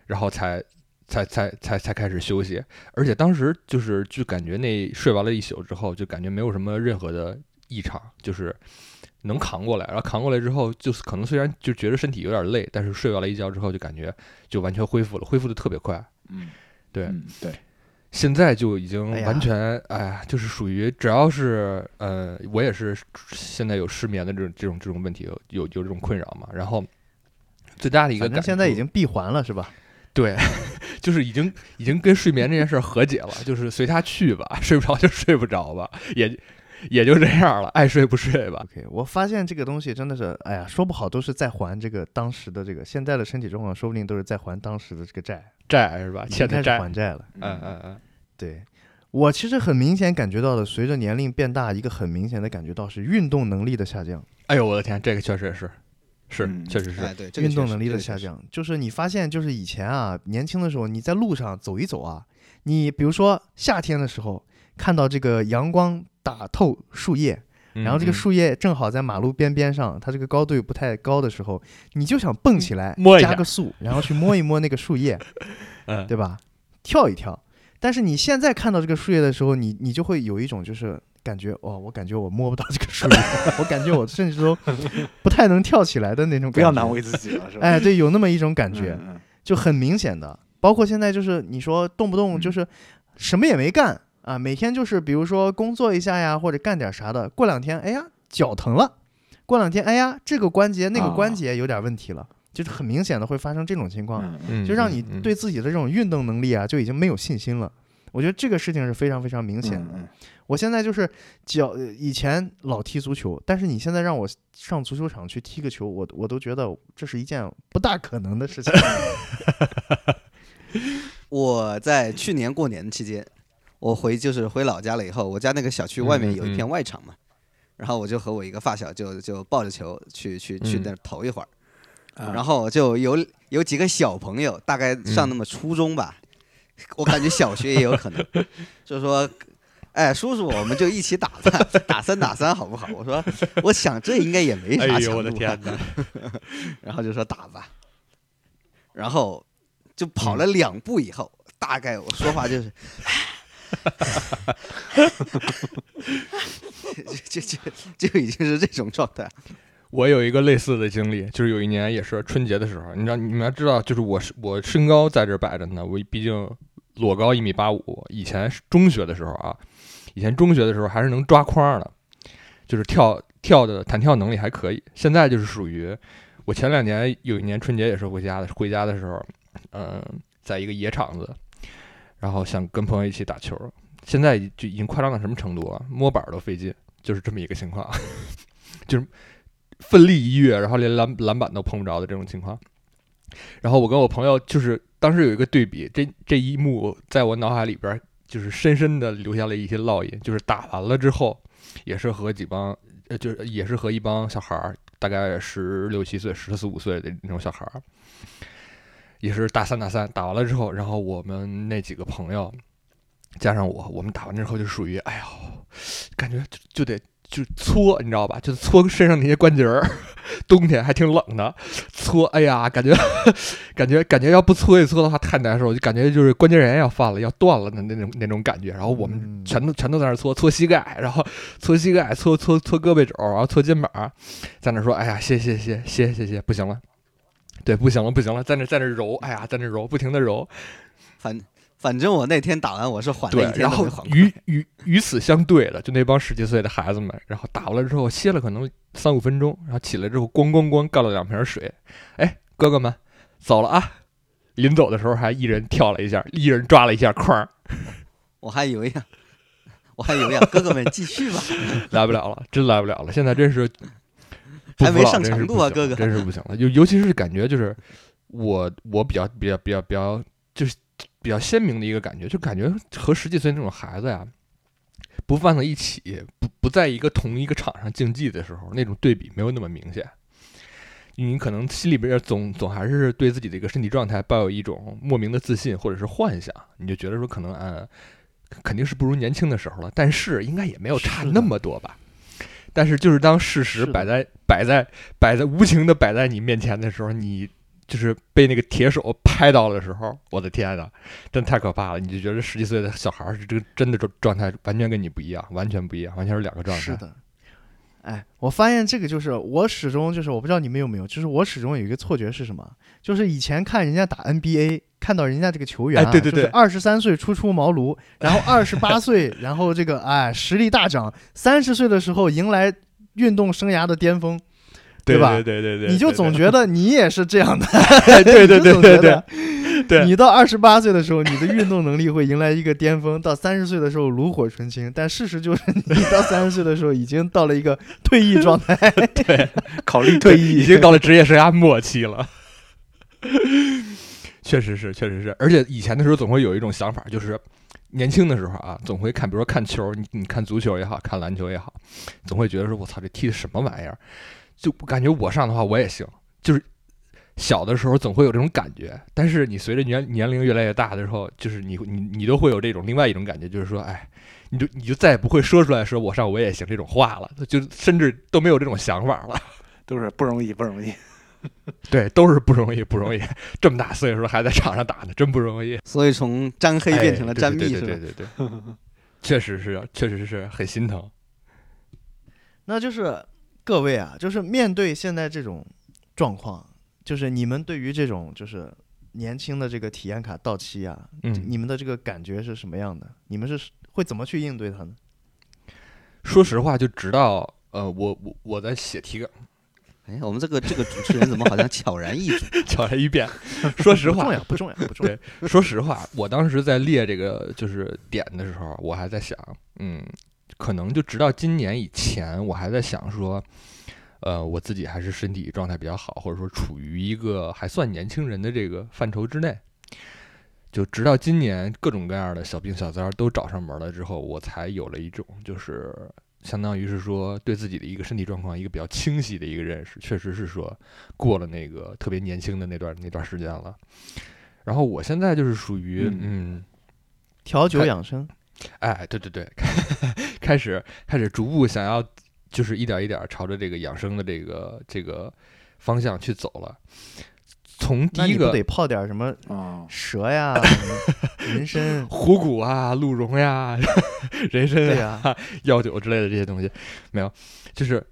然后才才才才才开始休息，而且当时就是就感觉那睡完了一宿之后，就感觉没有什么任何的异常，就是能扛过来，然后扛过来之后，就是可能虽然就觉得身体有点累，但是睡完了一觉之后，就感觉就完全恢复了，恢复的特别快。嗯，对，嗯对，现在就已经完全，哎呀，就是属于只要是，呃，我也是现在有失眠的这种这种这种问题，有有有这种困扰嘛。然后最大的一个感反正现在已经闭环了，是吧？对，就是已经已经跟睡眠这件事儿和解了，就是随他去吧，睡不着就睡不着吧，也也就这样了，爱睡不睡吧。OK，我发现这个东西真的是，哎呀，说不好都是在还这个当时的这个现在的身体状况，说不定都是在还当时的这个债，债是吧？欠的债，还债了。嗯嗯嗯，对我其实很明显感觉到的，随着年龄变大，一个很明显的感觉到是运动能力的下降，哎呦我的天，这个确实是，是嗯确实是，哎，对，这个运动能力的下降。就是你发现，就是以前啊，年轻的时候你在路上走一走啊，你比如说夏天的时候看到这个阳光打透树叶，然后这个嗯树叶正好在马路边边上，它这个高度又不太高的时候，你就想蹦起来，加个速，然后去摸一摸那个树叶，嗯，对吧？跳一跳。但是你现在看到这个树叶的时候，你你就会有一种就是感觉，哦，我感觉我摸不到这个树叶，我感觉我甚至都不太能跳起来的那种感觉。不要难为自己了，是吧？哎，对，有那么一种感觉。就很明显的。包括现在就是你说动不动就是什么也没干啊，每天就是比如说工作一下呀，或者干点啥的，过两天哎呀脚疼了，过两天哎呀这个关节那个关啊节有点问题了，就是很明显的会发生这种情况。就让你对自己的这种运动能力啊，就已经没有信心了。我觉得这个事情是非常非常明显的。嗯我现在就是脚，呃以前老踢足球，但是你现在让我上足球场去踢个球，我我都觉得这是一件不大可能的事情。我在去年过年期间，我回就是回老家了以后，我家那个小区外面有一片外场嘛，然后我就和我一个发小就就抱着球去去去嗯那儿投一会儿，啊然后就有有几个小朋友，大概上那么初中吧，我感觉小学也有可能，就说。哎，叔叔，我们就一起打吧，打三打三好不好？我说，我想这应该也没啥哎强度、啊。呦我的天哪！然后就说打吧，然后就跑了两步以后，大概我说话就是，就就就就已经是这种状态。我有一个类似的经历，就是有一年也是春节的时候，你知道你们要知道，就是我是我身高在这摆着呢，我毕竟裸高一米八五，以前中学的时候啊，以前中学的时候还是能抓框的，就是跳跳的弹跳能力还可以。现在就是属于我前两年有一年春节也是回家的，回家的时候，嗯、在一个野场子，然后想跟朋友一起打球，现在就已经夸张到什么程度了？摸板都费劲，就是这么一个情况，就是奋力一跃，然后连篮篮板都碰不着的这种情况。然后我跟我朋友就是当时有一个对比，这这一幕在我脑海里边就是深深的留下了一些烙印。就是打完了之后，也是和几帮，就是也是和一帮小孩儿，大概十六七岁、十四五岁的那种小孩儿，也是大三打三，打完了之后，然后我们那几个朋友加上我，我们打完之后就属于哎呦，感觉就就得。就搓，你知道吧？就搓身上那些关节儿，冬天还挺冷的，搓，哎呀，感觉感觉感觉要不搓一搓的话太难受，就感觉就是关节炎要犯了，要断了的那种那种感觉。然后我们嗯全都全都在那儿搓搓膝盖，然后搓膝盖，搓搓搓胳膊肘，然后搓肩膀，在那说，哎呀，歇歇歇歇歇歇，不行了，对，不行了不行了，在那在那揉，哎呀，在那揉，不停的揉，反反正我那天打完我是缓了一，天然后与与与此相对的，就那帮十几岁的孩子们，然后打完了之后歇了可能三五分钟，然后起来之后咣咣咣干了两瓶水，哎，哥哥们走了啊！临走的时候还一人跳了一下，一人抓了一下框，我还以为呀，我还以为呀，哥哥们继续吧。来不了了，真来不了了，现在真是不还没上强度啊哥哥真是不行了。尤尤其是感觉就是我我比较比较比较比较就是比较鲜明的一个感觉，就感觉和十几岁那种孩子呀，不放在一起，不不在一个同一个场上竞技的时候，那种对比没有那么明显。你可能心里边总总还是对自己的一个身体状态抱有一种莫名的自信或者是幻想，你就觉得说可能呃肯定是不如年轻的时候了，但是应该也没有差那么多吧。但是就是当事实摆在摆在摆在无情的摆在你面前的时候，你就是被那个铁手拍到的时候，我的天呐，真太可怕了！你就觉得十几岁的小孩儿是这个真的状状态完全跟你不一样，完全不一样，完全是两个状态。是的，哎，我发现这个就是我始终就是我不知道你们有没有，就是我始终有一个错觉是什么？就是以前看人家打 NBA，看到人家这个球员、啊，哎对对对二十三岁初出茅庐，然后二十八岁，然后这个哎实力大涨，三十岁的时候迎来运动生涯的巅峰，对吧对对对对，你就总觉得你也是这样的，对对对对觉得对你到二十八岁的时候，你的运动能力会迎来一个巅峰；到三十岁的时候炉火纯青，但事实就是你 到三十岁的时候已经到了一个退役状态。对考虑退役已经到了职业生涯末期了。确实是，确实是，而且以前的时候总会有一种想法，就是年轻的时候啊，总会看，比如说看球，你你看足球也好看篮球也好，总会觉得说，我操，这踢的什么玩意儿？就感觉我上的话我也行，就是小的时候总会有这种感觉，但是你随着年年龄越来越大的时候，就是你你你都会有这种另外一种感觉，就是说，哎，你就你就再也不会说出来说我上我也行这种话了，就甚至都没有这种想法了。都是不容易，不容易。对，都是不容易，不容易。这么大岁数了还在场上打呢，真不容易。所以从沾黑变成了哎沾蜜，对对是吧？对对对对，确实是，确实是很心疼。那就是各位啊，就是面对现在这种状况，就是你们对于这种就是年轻的这个体验卡到期啊，嗯你们的这个感觉是什么样的？你们是会怎么去应对它呢？说实话，就直到呃，我我我在写提纲，哎，我们这个这个主持人怎么好像悄然易主？悄然一变。说实话，不重要，不重要，不重要。说实话，我当时在列这个就是点的时候，我还在想，嗯，可能就直到今年以前，我还在想说，呃，我自己还是身体状态比较好，或者说处于一个还算年轻人的这个范畴之内。就直到今年，各种各样的小病小灾儿都找上门了之后，我才有了一种就是相当于是说对自己的一个身体状况一个比较清晰的一个认识，确实是说过了那个特别年轻的那段那段时间了。然后我现在就是属于嗯嗯调酒养生，哎，对对对，开始开始逐步想要，就是一点一点朝着这个养生的这个这个方向去走了。从第一个得泡点什么啊，蛇呀、什么人参？虎骨啊、鹿茸呀、人参对啊、呀、药酒之类的这些东西，没有，就是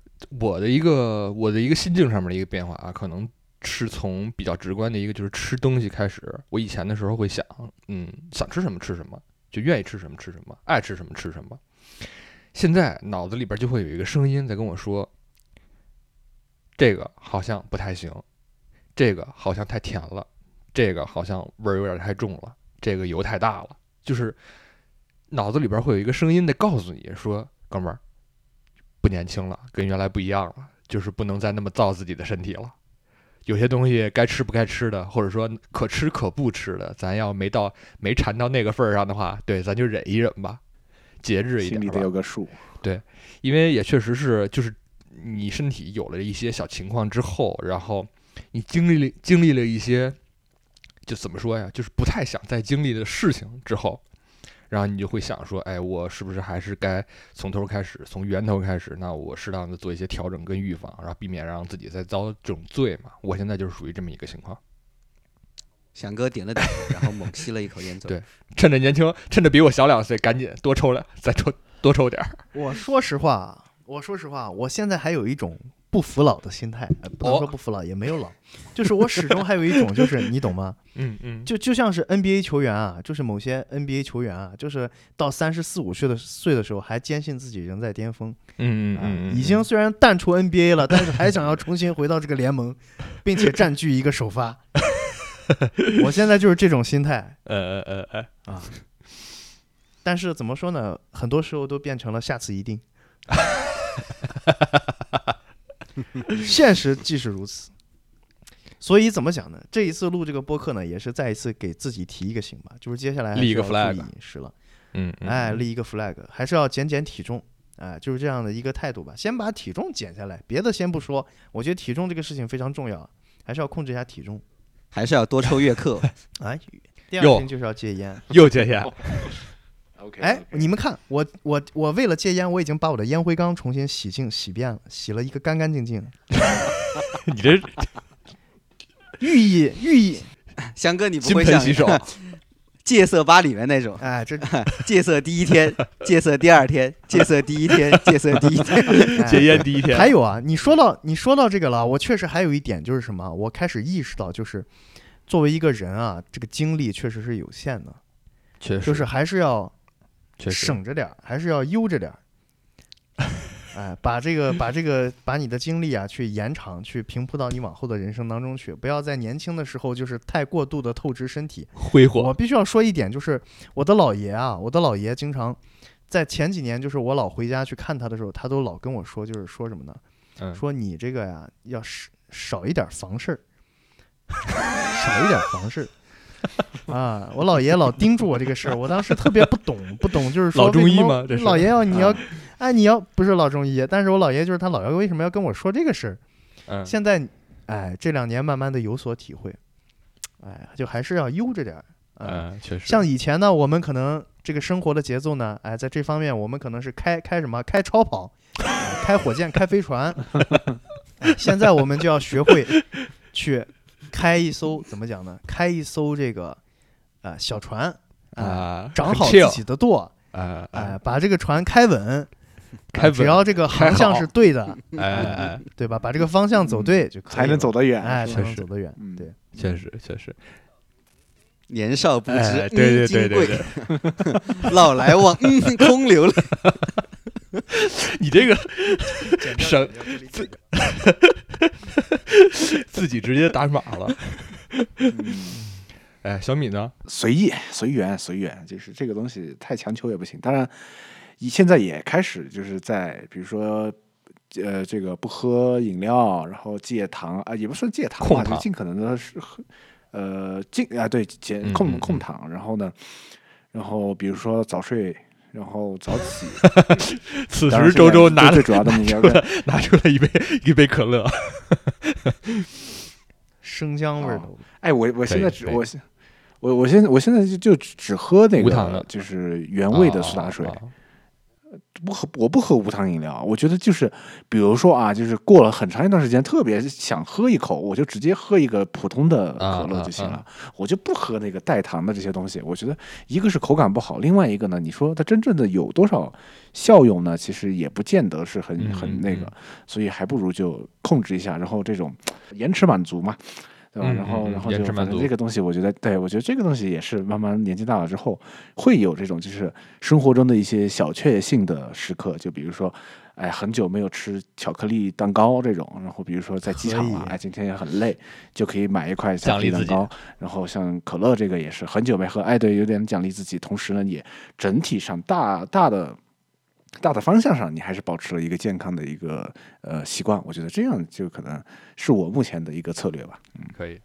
我的一个我的一个心境上面的一个变化啊，可能是从比较直观的一个就是吃东西开始。我以前的时候会想，嗯，想吃什么吃什么，就愿意吃什么吃什么，爱吃什么吃什么。现在脑子里边就会有一个声音在跟我说，这个好像不太行，这个好像太甜了，这个好像味儿有点太重了，这个油太大了，就是脑子里边会有一个声音在告诉你说，哥们儿，不年轻了，跟原来不一样了，就是不能再那么造自己的身体了。有些东西该吃不该吃的，或者说可吃可不吃的，咱要没到没馋到那个份儿上的话，对，咱就忍一忍吧，节制一点吧心里得。有个数。对因为也确实是，就是你身体有了一些小情况之后，然后你经历了经历了一些，就怎么说呀，就是不太想再经历的事情之后，然后你就会想说，哎，我是不是还是该从头开始，从源头开始？那我适当的做一些调整跟预防，然后避免让自己再遭这种罪嘛。我现在就是属于这么一个情况，翔哥点了点头，然后猛吸了一口烟走。对趁着年轻，趁着比我小两岁，赶紧多抽两，再抽多抽点儿。我说实话，我说实话，我现在还有一种不服老的心态，呃不说不服老，也没有老，就是我始终还有一种，就是你懂吗？嗯嗯，就就像是 NBA 球员啊，就是某些 NBA 球员啊，就是到三十四五岁的岁的时候，还坚信自己仍在巅峰，嗯嗯啊嗯嗯，已经虽然淡出 NBA 了，但是还想要重新回到这个联盟，并且占据一个首发。我现在就是这种心态 呃呃呃呃，啊，但是怎么说呢？很多时候都变成了下次一定。现实即是如此，所以怎么讲呢？这一次录这个播客呢，也是再一次给自己提一个醒吧，就是接下来立一个 flag 意饮食了。嗯，嗯哎，嗯立一个 flag，还是要减减体重，哎，就是这样的一个态度吧。先把体重减下来，别的先不说，我觉得体重这个事情非常重要，还是要控制一下体重。还是要多抽月课。哎，第二天就是要戒烟。又戒烟。OK，哎，你们看，我我我为了戒烟，我已经把我的烟灰缸重新洗净洗遍了，洗了一个干干净净，你这寓意寓意，翔哥，你不金会像盆洗手，戒色吧里面那种，哎，这 戒色第一天，戒色第二天，戒色第一天，戒色第一天。哎戒烟第一天，还有啊，你说到你说到这个了，我确实还有一点就是什么，我开始意识到，就是作为一个人啊，这个精力确实是有限的，确实。就是还是要确实。省着点儿，还是要悠着点儿。哎，把这个把这个把你的精力啊去延长，去平铺到你往后的人生当中去，不要在年轻的时候就是太过度的透支身体。挥霍我必须要说一点，就是我的姥爷啊，我的姥爷经常在前几年，就是我老回家去看他的时候，他都老跟我说，就是说什么呢？嗯说你这个呀，要少少一点房事儿，少一点房事儿。啊，我姥爷老叮嘱我这个事儿，我当时特别不懂，不懂就是说老中医吗这是老爷要你要啊，哎，你要不是老中医，但是我姥爷就是他姥爷为什么要跟我说这个事儿？嗯，现在，哎，这两年慢慢的有所体会，哎，就还是要悠着点儿。啊嗯，确实像以前呢，我们可能这个生活的节奏呢，哎，在这方面我们可能是开开什么开超跑，哎开火箭，开飞船。哎现在我们就要学会去开一艘怎么讲呢？开一艘这个啊、小船啊，啊，掌好自己的舵，啊哎、啊，把这个船开稳。开只要这个航向是对的，哎哎哎，对吧？把这个方向走对就可以才能走得远。哎，才确实能走得远。嗯对，确实确实，年少不知，哎，对对对对老来忘，嗯，空流泪。你这个省剪掉这里剪掉自己直接打码了。嗯哎，小米呢？随意随缘随缘，就是这个东西太强求也不行。当然，以现在也开始就是在比如说。呃，这个不喝饮料，然后戒糖啊，也不是戒糖吧，就尽可能的是喝，呃，尽啊对减嗯控控糖，然后呢，然后比如说早睡，然后早起。此时周周拿了现在最最主要的目标拿出了拿出了一杯一杯可乐，生姜味儿的哦，哎，我我现在只我现我我现在我现在就就只只喝那个就是原味的苏打水，不喝我不喝无糖饮料。我觉得就是比如说啊，就是过了很长一段时间，特别想喝一口，我就直接喝一个普通的可乐就行了，啊我就不喝那个带糖的这些东西。我觉得一个是口感不好，另外一个呢，你说它真正的有多少效用呢？其实也不见得是很很那个嗯，所以还不如就控制一下，然后这种 延迟满足嘛。对吧？嗯然后，然后就反正这个东西，我觉得，对我觉得这个东西也是慢慢年纪大了之后，会有这种就是生活中的一些小确幸的时刻，就比如说，哎，很久没有吃巧克力蛋糕这种，然后比如说在机场啊，哎，今天也很累，就可以买一块巧克力蛋糕。然后像可乐这个也是很久没喝，哎，对，有点奖励自己，同时呢，也整体上大大的。大的方向上，你还是保持了一个健康的一个呃习惯，我觉得这样就可能是我目前的一个策略吧。嗯可以，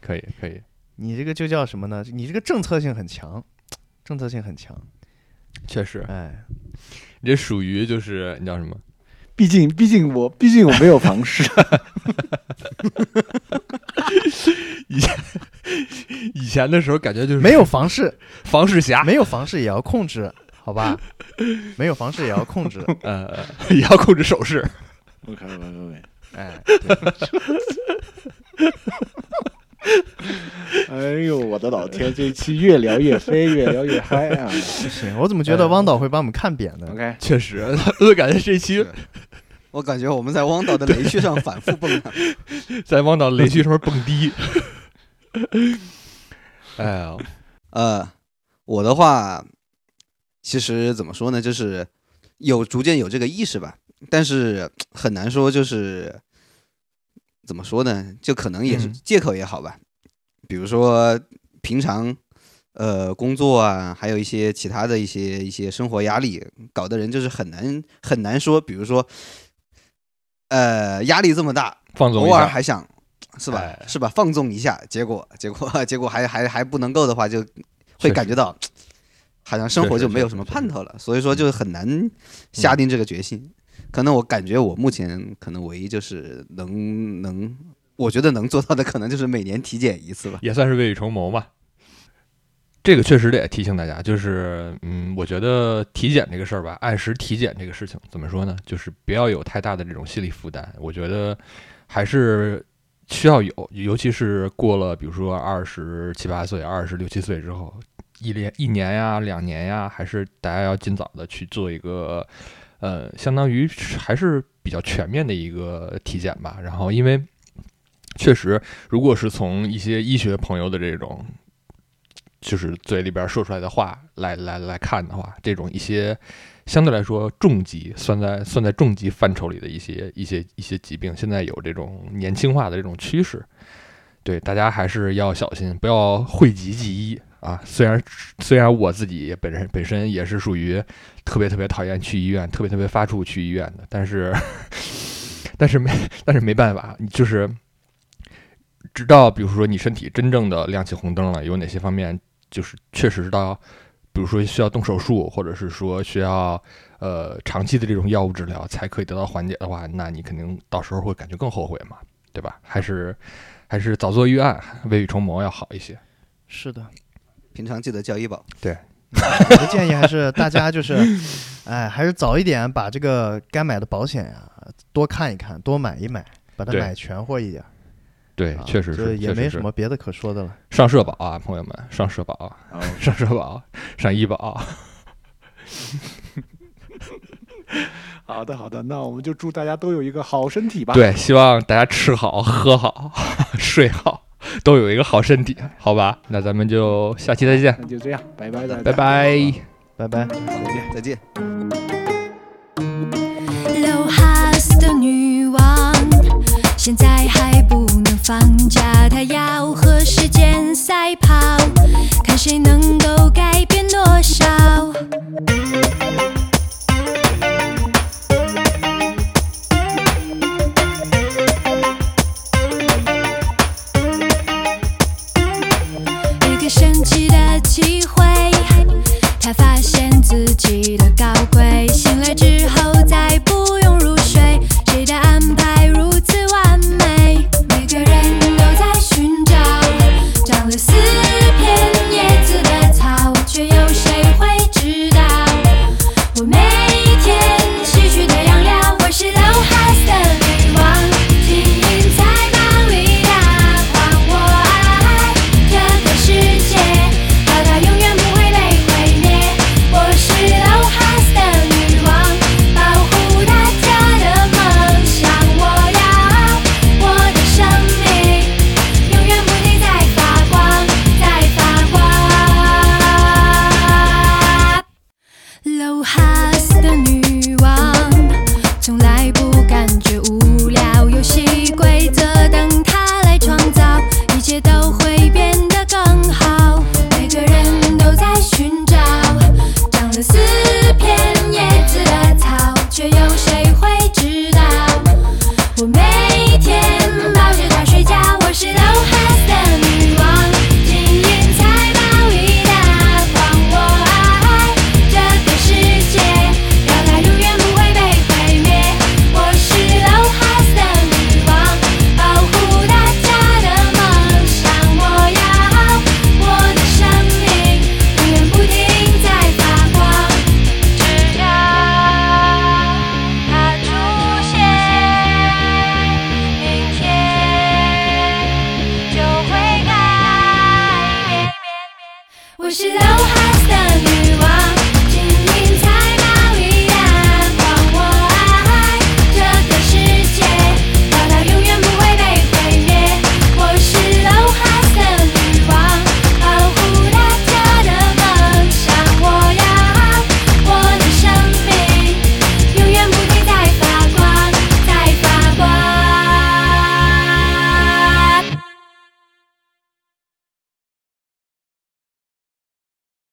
可以，可以，你这个就叫什么呢？你这个政策性很强，政策性很强。确实，哎，你这属于就是你叫什么？毕竟，毕竟我，毕竟我没有房 事。以前的时候感觉就是没有房事，房事侠，没有房事也要控制，好吧？没有房事也要控制。呃，也要控制手势。OK OK OK。哎，哎呦，我的老天！这一期越聊越飞，越聊越嗨啊不行，我怎么觉得汪导会把我们看扁呢？！OK，确实，我感觉这期我感觉我们在汪导的雷区上反复蹦跶。在汪导雷区上面蹦迪。哎呀，呃，我的话，其实怎么说呢，就是有逐渐有这个意识吧，但是很难说，就是怎么说呢，就可能也是嗯。借口也好吧。比如说平常呃工作啊，还有一些其他的一些一些生活压力，搞得人就是很难很难说，比如说呃压力这么大，偶尔。还想是吧、哎是吧？放纵一下，结果结果 结果还还还不能够的话，就会感觉到好像生活就没有什么盼头了，所以说就很难下定这个决心。可能我感觉我目前可能唯一就是能能，我觉得能做到的可能就是每年体检一次吧。也算是未雨绸缪嘛。这个确实得提醒大家，就是嗯，我觉得体检这个事儿吧，按时体检这个事情怎么说呢？就是不要有太大的这种心理负担。我觉得还是需要有，尤其是过了比如说二十七八岁、二十六七岁之后，一连一年呀、两年呀，还是大家要尽早的去做一个呃，相当于还是比较全面的一个体检吧。然后因为确实，如果是从一些医学朋友的这种，就是嘴里边说出来的话来来来看的话，这种一些相对来说重疾算在算在重疾范畴里的一些一些一些疾病，现在有这种年轻化的这种趋势。对，大家还是要小心，不要讳疾忌医啊。虽然虽然我自己本身本身也是属于特别特别讨厌去医院，特别特别发怵去医院的，但是 但是没但是没办法，就是直到比如说你身体真正的亮起红灯了，有哪些方面就是确实是到，比如说需要动手术，或者是说需要呃长期的这种药物治疗才可以得到缓解的话，那你肯定到时候会感觉更后悔嘛，对吧？还是还是早做预案，未雨绸缪要好一些。是的，平常记得交医保。对 我的建议还是大家就是，哎，还是早一点把这个该买的保险呀、多看一看，多买一买，把它对买全乎一点。对，啊确实，就是也没确实是什么别的可说的了。上社保啊，朋友们，上社保，哦 上社保，上医保。好的好的，那我们就祝大家都有一个好身体吧。，对，希望大家吃好、喝好、睡好，都有一个好身体，好吧？那咱们就下期再见。那就这样，拜拜，拜拜，拜拜，再见，再见。的女王现在还不能放假，她要。